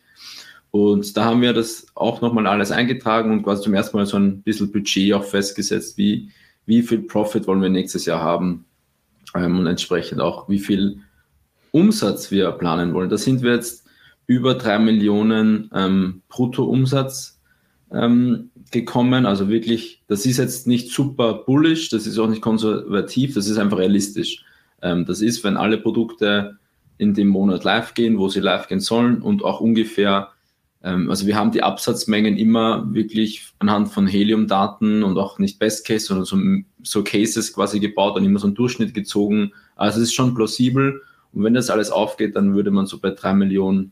Und da haben wir das auch nochmal alles eingetragen und quasi zum ersten Mal so ein bisschen Budget auch festgesetzt, wie, wie viel Profit wollen wir nächstes Jahr haben und entsprechend auch, wie viel Umsatz wir planen wollen. Da sind wir jetzt über drei Millionen ähm, Bruttoumsatz ähm, gekommen. Also wirklich, das ist jetzt nicht super bullish, das ist auch nicht konservativ, das ist einfach realistisch. Ähm, das ist, wenn alle Produkte in dem Monat live gehen, wo sie live gehen sollen und auch ungefähr ähm, also wir haben die Absatzmengen immer wirklich anhand von Helium-Daten und auch nicht Best Case, sondern so, so Cases quasi gebaut und immer so einen Durchschnitt gezogen. Also es ist schon plausibel. Und wenn das alles aufgeht, dann würde man so bei drei Millionen,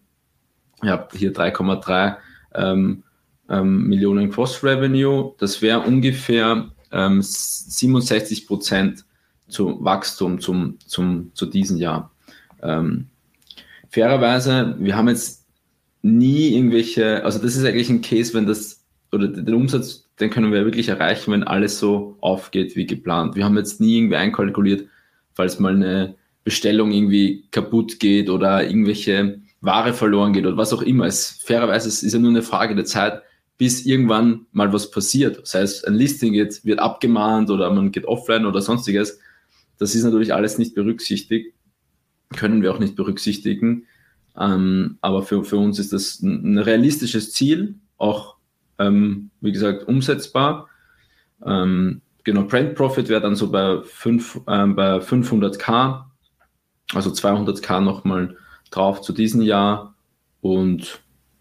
ja, hier 3,3 ähm, ähm, Millionen Cross-Revenue, das wäre ungefähr ähm, 67 Prozent zu Wachstum zum, zum, zu diesem Jahr. Ähm, fairerweise, wir haben jetzt nie irgendwelche, also das ist eigentlich ein Case, wenn das, oder den Umsatz, den können wir wirklich erreichen, wenn alles so aufgeht wie geplant. Wir haben jetzt nie irgendwie einkalkuliert, falls mal eine Bestellung irgendwie kaputt geht oder irgendwelche Ware verloren geht oder was auch immer. Es, fairerweise es ist ja nur eine Frage der Zeit, bis irgendwann mal was passiert. Sei es ein Listing geht, wird abgemahnt oder man geht offline oder sonstiges. Das ist natürlich alles nicht berücksichtigt, können wir auch nicht berücksichtigen. Ähm, aber für, für uns ist das ein, realistisches Ziel, auch, ähm, wie gesagt, umsetzbar. Ähm, genau, Brand Profit wäre dann so bei, fünf, ähm, bei 500k, also 200k nochmal drauf zu diesem Jahr und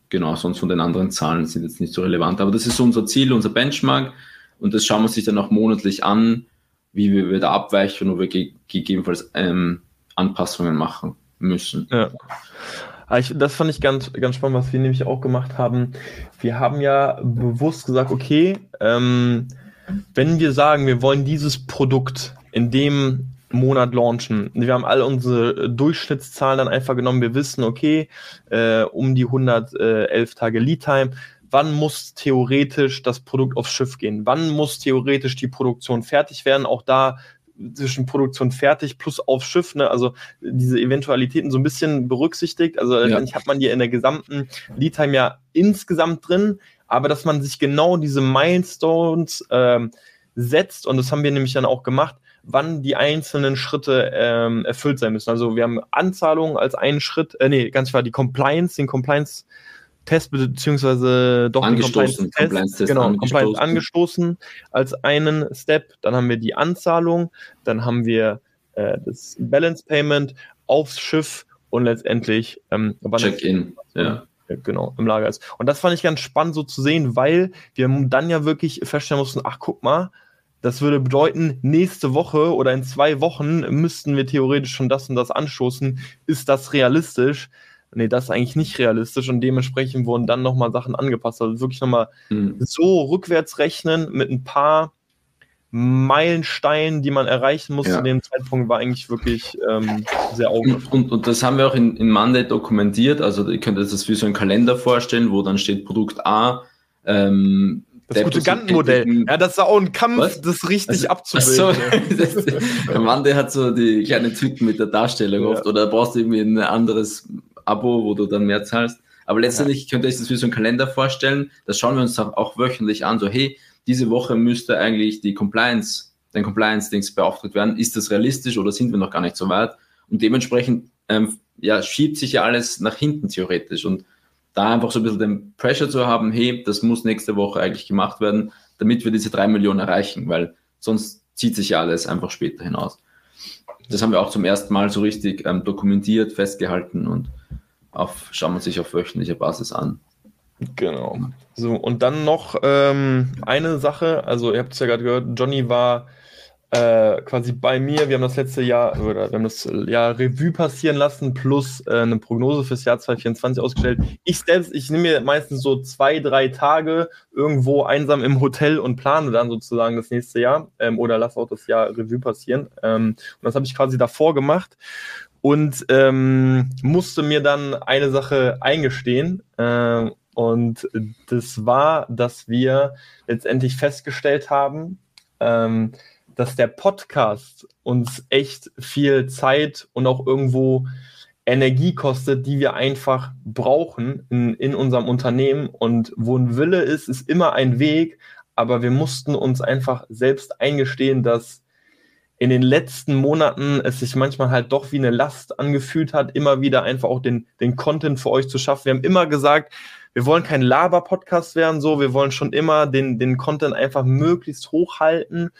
genau, sonst von den anderen Zahlen sind jetzt nicht so relevant. Aber das ist so unser Ziel, unser Benchmark und das schauen wir sich dann auch monatlich an, wie wir wieder abweichen und wir ge gegebenenfalls ähm, Anpassungen machen müssen. Ja. Ah, ich, das fand ich ganz, ganz spannend, was wir nämlich auch gemacht haben. Wir haben ja bewusst gesagt, okay, ähm, wenn wir sagen, wir wollen dieses Produkt in dem Monat launchen. Wir haben all unsere Durchschnittszahlen dann einfach genommen. Wir wissen, okay, äh, um die 111 Tage Lead Time. Wann muss theoretisch das Produkt aufs Schiff gehen? Wann muss theoretisch die Produktion fertig werden? Auch da zwischen Produktion fertig plus aufs Schiff, ne? also diese Eventualitäten so ein bisschen berücksichtigt. Also ja. hat man die in der gesamten Lead Time ja insgesamt drin, aber dass man sich genau diese Milestones ähm, setzt, und das haben wir nämlich dann auch gemacht, wann die einzelnen Schritte ähm, erfüllt sein müssen. Also wir haben Anzahlungen als einen Schritt, äh, nee, ganz klar, die Compliance, den Compliance-Test, beziehungsweise doch angestoßen, Compliance-Test, Compliance genau, angestoßen. Compliance angestoßen als einen Step. Dann haben wir die Anzahlung, dann haben wir äh, das Balance Payment aufs Schiff und letztendlich ähm, Check-in, ja genau, im Lager ist. Und das fand ich ganz spannend so zu sehen, weil wir dann ja wirklich feststellen mussten, ach guck mal, das würde bedeuten, nächste Woche oder in zwei Wochen müssten wir theoretisch schon das und das anstoßen. Ist das realistisch? Nee, das ist eigentlich nicht realistisch und dementsprechend wurden dann nochmal Sachen angepasst. Also wirklich nochmal mhm. so rückwärts rechnen mit ein paar Meilensteinen, die man erreichen muss ja. zu dem Zeitpunkt, war eigentlich wirklich ähm, sehr aufregend. Und, und, das haben wir auch in, in Monday dokumentiert. Also ihr könnt euch das wie so einen Kalender vorstellen, wo dann steht Produkt A, ähm, das gute Gantenmodell. Ja, das war auch ein Kampf, Was? das richtig also, abzubilden. So, der Mann, der hat so die kleinen Tüten mit der Darstellung ja. oft oder brauchst du irgendwie ein anderes Abo, wo du dann mehr zahlst. Aber letztendlich ja. könnt ihr euch das wie so ein Kalender vorstellen. Das schauen wir uns auch wöchentlich an. So, hey, diese Woche müsste eigentlich die Compliance, dein Compliance-Dings beauftragt werden. Ist das realistisch oder sind wir noch gar nicht so weit? Und dementsprechend ähm, ja, schiebt sich ja alles nach hinten theoretisch. Und da einfach so ein bisschen den Pressure zu haben, hey, das muss nächste Woche eigentlich gemacht werden, damit wir diese drei Millionen erreichen, weil sonst zieht sich ja alles einfach später hinaus. Das haben wir auch zum ersten Mal so richtig ähm, dokumentiert, festgehalten und auf, schauen wir sich auf wöchentlicher Basis an. Genau. So, und dann noch ähm, eine Sache, also ihr habt es ja gerade gehört, Johnny war äh, quasi bei mir. Wir haben das letzte Jahr oder wir haben das Jahr Revue passieren lassen plus äh, eine Prognose fürs Jahr 2024 ausgestellt. Ich selbst, ich nehme mir meistens so zwei, drei Tage irgendwo einsam im Hotel und plane dann sozusagen das nächste Jahr ähm, oder lasse auch das Jahr Revue passieren. Ähm, und das habe ich quasi davor gemacht und ähm, musste mir dann eine Sache eingestehen. Äh, und das war, dass wir letztendlich festgestellt haben, ähm, dass der Podcast uns echt viel Zeit und auch irgendwo Energie kostet, die wir einfach brauchen in, in unserem Unternehmen. Und wo ein Wille ist, ist immer ein Weg. Aber wir mussten uns einfach selbst eingestehen, dass in den letzten Monaten es sich manchmal halt doch wie eine Last angefühlt hat, immer wieder einfach auch den, den Content für euch zu schaffen. Wir haben immer gesagt, wir wollen kein Laber-Podcast werden, so, wir wollen schon immer den, den Content einfach möglichst hochhalten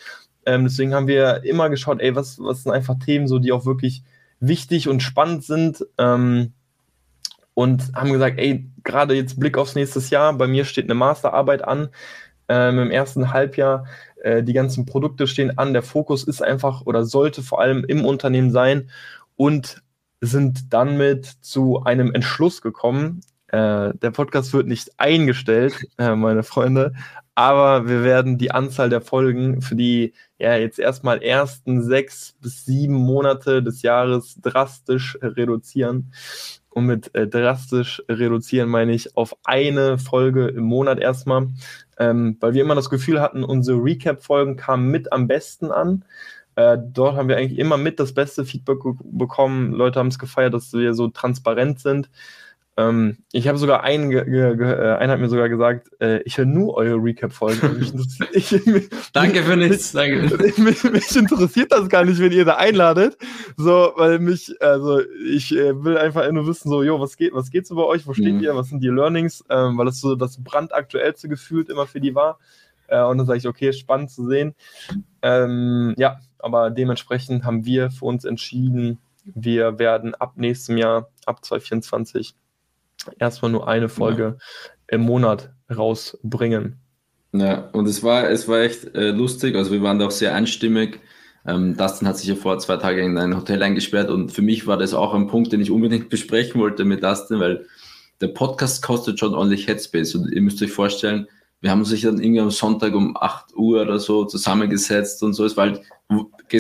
ähm, deswegen haben wir immer geschaut, ey, was, was sind einfach Themen, so die auch wirklich wichtig und spannend sind. Ähm, und haben gesagt, ey, gerade jetzt Blick aufs nächste Jahr, bei mir steht eine Masterarbeit an ähm, im ersten Halbjahr. Äh, die ganzen Produkte stehen an. Der Fokus ist einfach oder sollte vor allem im Unternehmen sein und sind dann mit zu einem Entschluss gekommen. Äh, der Podcast wird nicht eingestellt, äh, meine Freunde, aber wir werden die Anzahl der Folgen für die ja jetzt erstmal ersten sechs bis sieben Monate des Jahres drastisch reduzieren. Und mit äh, drastisch reduzieren meine ich auf eine Folge im Monat erstmal, ähm, weil wir immer das Gefühl hatten, unsere Recap-Folgen kamen mit am besten an. Äh, dort haben wir eigentlich immer mit das beste Feedback bekommen. Leute haben es gefeiert, dass wir so transparent sind. Ähm, ich habe sogar einen, äh, einer hat mir sogar gesagt, äh, ich höre nur eure Recap-Folgen. Danke für nichts. Danke. Mich, mich, interessiert das gar nicht, wenn ihr da einladet. So, weil mich, also ich äh, will einfach nur wissen, so, jo, was geht, was geht so bei euch? Wo steht mhm. ihr? Was sind die Learnings? Ähm, weil das so das brandaktuellste gefühlt immer für die war. Äh, und dann sage ich, okay, spannend zu sehen. Ähm, ja, aber dementsprechend haben wir für uns entschieden, wir werden ab nächstem Jahr, ab 2024, erstmal nur eine Folge ja. im Monat rausbringen. Ja, und es war, es war echt äh, lustig, also wir waren da auch sehr einstimmig. Ähm, Dustin hat sich ja vor zwei Tagen in ein Hotel eingesperrt und für mich war das auch ein Punkt, den ich unbedingt besprechen wollte mit Dustin, weil der Podcast kostet schon ordentlich Headspace und ihr müsst euch vorstellen, wir haben uns sich dann irgendwie am Sonntag um 8 Uhr oder so zusammengesetzt und so. Es war halt,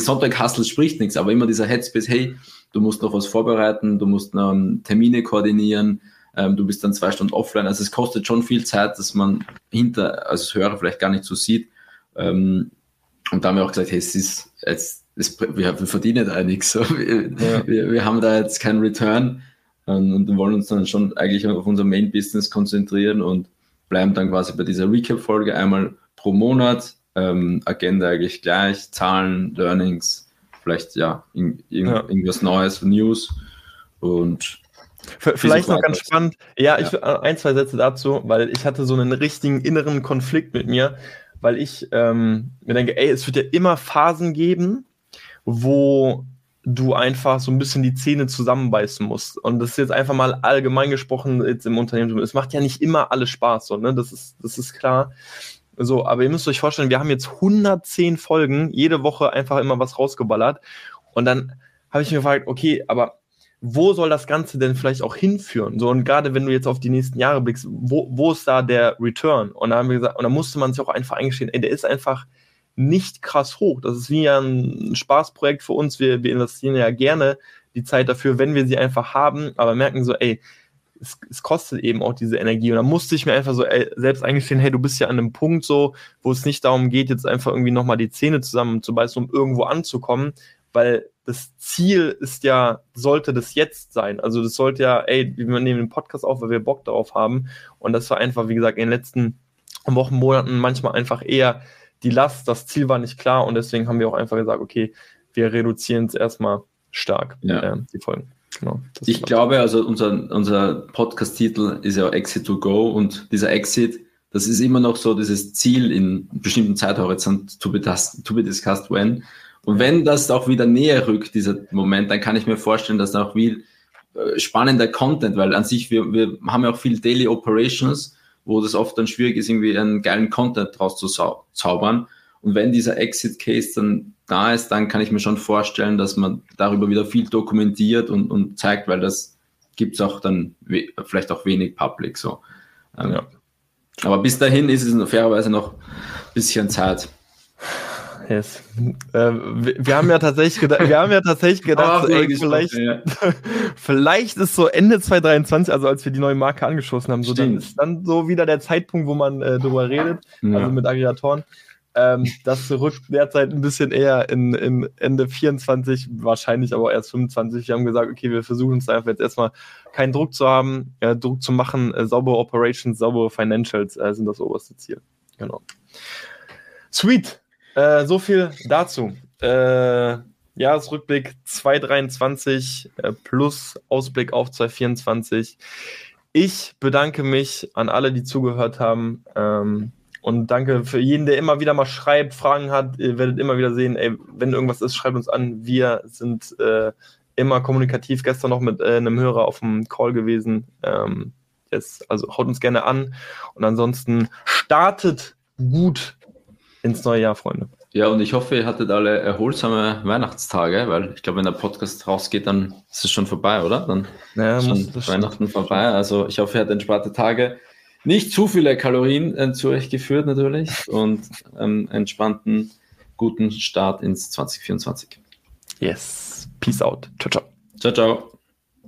Sonntag Hustle spricht nichts, aber immer dieser Headspace, hey, du musst noch was vorbereiten, du musst noch Termine koordinieren, ähm, du bist dann zwei Stunden offline. Also es kostet schon viel Zeit, dass man hinter, als Hörer vielleicht gar nicht so sieht. Ähm, und da haben wir auch gesagt, hey, es ist jetzt, es, wir, wir, verdienen da nichts. So. Wir, ja. wir, wir, haben da jetzt keinen Return und, und wollen uns dann schon eigentlich auf unser Main Business konzentrieren und bleiben dann quasi bei dieser Recap-Folge einmal pro Monat. Ähm, Agenda eigentlich gleich, Zahlen, Learnings, vielleicht ja, in, in, ja. irgendwas Neues, News und Vielleicht noch ganz spannend. Ja, ich ja. ein, zwei Sätze dazu, weil ich hatte so einen richtigen inneren Konflikt mit mir, weil ich ähm, mir denke, ey, es wird ja immer Phasen geben, wo du einfach so ein bisschen die Zähne zusammenbeißen musst. Und das ist jetzt einfach mal allgemein gesprochen jetzt im Unternehmen. Es macht ja nicht immer alles Spaß, so, ne? Das ist, das ist klar. So, aber ihr müsst euch vorstellen, wir haben jetzt 110 Folgen, jede Woche einfach immer was rausgeballert. Und dann habe ich mir gefragt, okay, aber wo soll das Ganze denn vielleicht auch hinführen? So, und gerade wenn du jetzt auf die nächsten Jahre blickst, wo, wo ist da der Return? Und da haben wir gesagt, und da musste man sich auch einfach eingestehen, ey, der ist einfach nicht krass hoch. Das ist wie ein Spaßprojekt für uns. Wir, wir investieren ja gerne die Zeit dafür, wenn wir sie einfach haben, aber merken so, ey, es, es kostet eben auch diese Energie. Und da musste ich mir einfach so selbst eingestehen, hey, du bist ja an einem Punkt so, wo es nicht darum geht, jetzt einfach irgendwie nochmal die Zähne zusammenzubeißen, um irgendwo anzukommen, weil das Ziel ist ja, sollte das jetzt sein. Also das sollte ja, ey, wir nehmen den Podcast auf, weil wir Bock darauf haben. Und das war einfach, wie gesagt, in den letzten Wochen, Monaten manchmal einfach eher die Last, das Ziel war nicht klar und deswegen haben wir auch einfach gesagt, okay, wir reduzieren es erstmal stark, ja. äh, die Folgen. Genau, ich glaube, also unser, unser Podcast-Titel ist ja Exit to Go und dieser Exit, das ist immer noch so dieses Ziel in bestimmten Zeithorizont to be, to be discussed when. Und wenn das auch wieder näher rückt, dieser Moment, dann kann ich mir vorstellen, dass da auch viel äh, spannender Content, weil an sich, wir, wir haben ja auch viel Daily Operations, wo das oft dann schwierig ist, irgendwie einen geilen Content draus zu zaubern. Und wenn dieser Exit Case dann da ist, dann kann ich mir schon vorstellen, dass man darüber wieder viel dokumentiert und, und zeigt, weil das gibt es auch dann vielleicht auch wenig Public so. Ähm, ja. Aber bis dahin ist es fairerweise noch ein bisschen Zeit. Yes. Äh, wir, wir, haben ja tatsächlich gedacht, wir haben ja tatsächlich gedacht, oh, ey, vielleicht, ja. vielleicht ist so Ende 2023, also als wir die neue Marke angeschossen haben, so dann ist dann so wieder der Zeitpunkt, wo man äh, drüber redet, ja. also mit Aggregatoren. Ähm, das rückt derzeit ein bisschen eher in, in Ende 24, wahrscheinlich aber erst 25. Wir haben gesagt, okay, wir versuchen uns einfach jetzt erstmal keinen Druck zu haben, äh, Druck zu machen, äh, saubere Operations, saubere Financials äh, sind das oberste Ziel. Genau. Sweet. Äh, so viel dazu. Äh, Jahresrückblick 2023 äh, plus Ausblick auf 2024. Ich bedanke mich an alle, die zugehört haben. Ähm, und danke für jeden, der immer wieder mal schreibt, Fragen hat. Ihr werdet immer wieder sehen, ey, wenn irgendwas ist, schreibt uns an. Wir sind äh, immer kommunikativ. Gestern noch mit äh, einem Hörer auf dem Call gewesen. Ähm, jetzt, also haut uns gerne an. Und ansonsten startet gut ins neue Jahr, Freunde. Ja, und ich hoffe, ihr hattet alle erholsame Weihnachtstage, weil ich glaube, wenn der Podcast rausgeht, dann ist es schon vorbei, oder? Dann ja, ist schon Weihnachten vorbei. Also ich hoffe, ihr hattet entspannte Tage. Nicht zu viele Kalorien äh, zu euch geführt natürlich und einen entspannten, guten Start ins 2024. Yes. Peace out. Ciao, ciao. Ciao, ciao.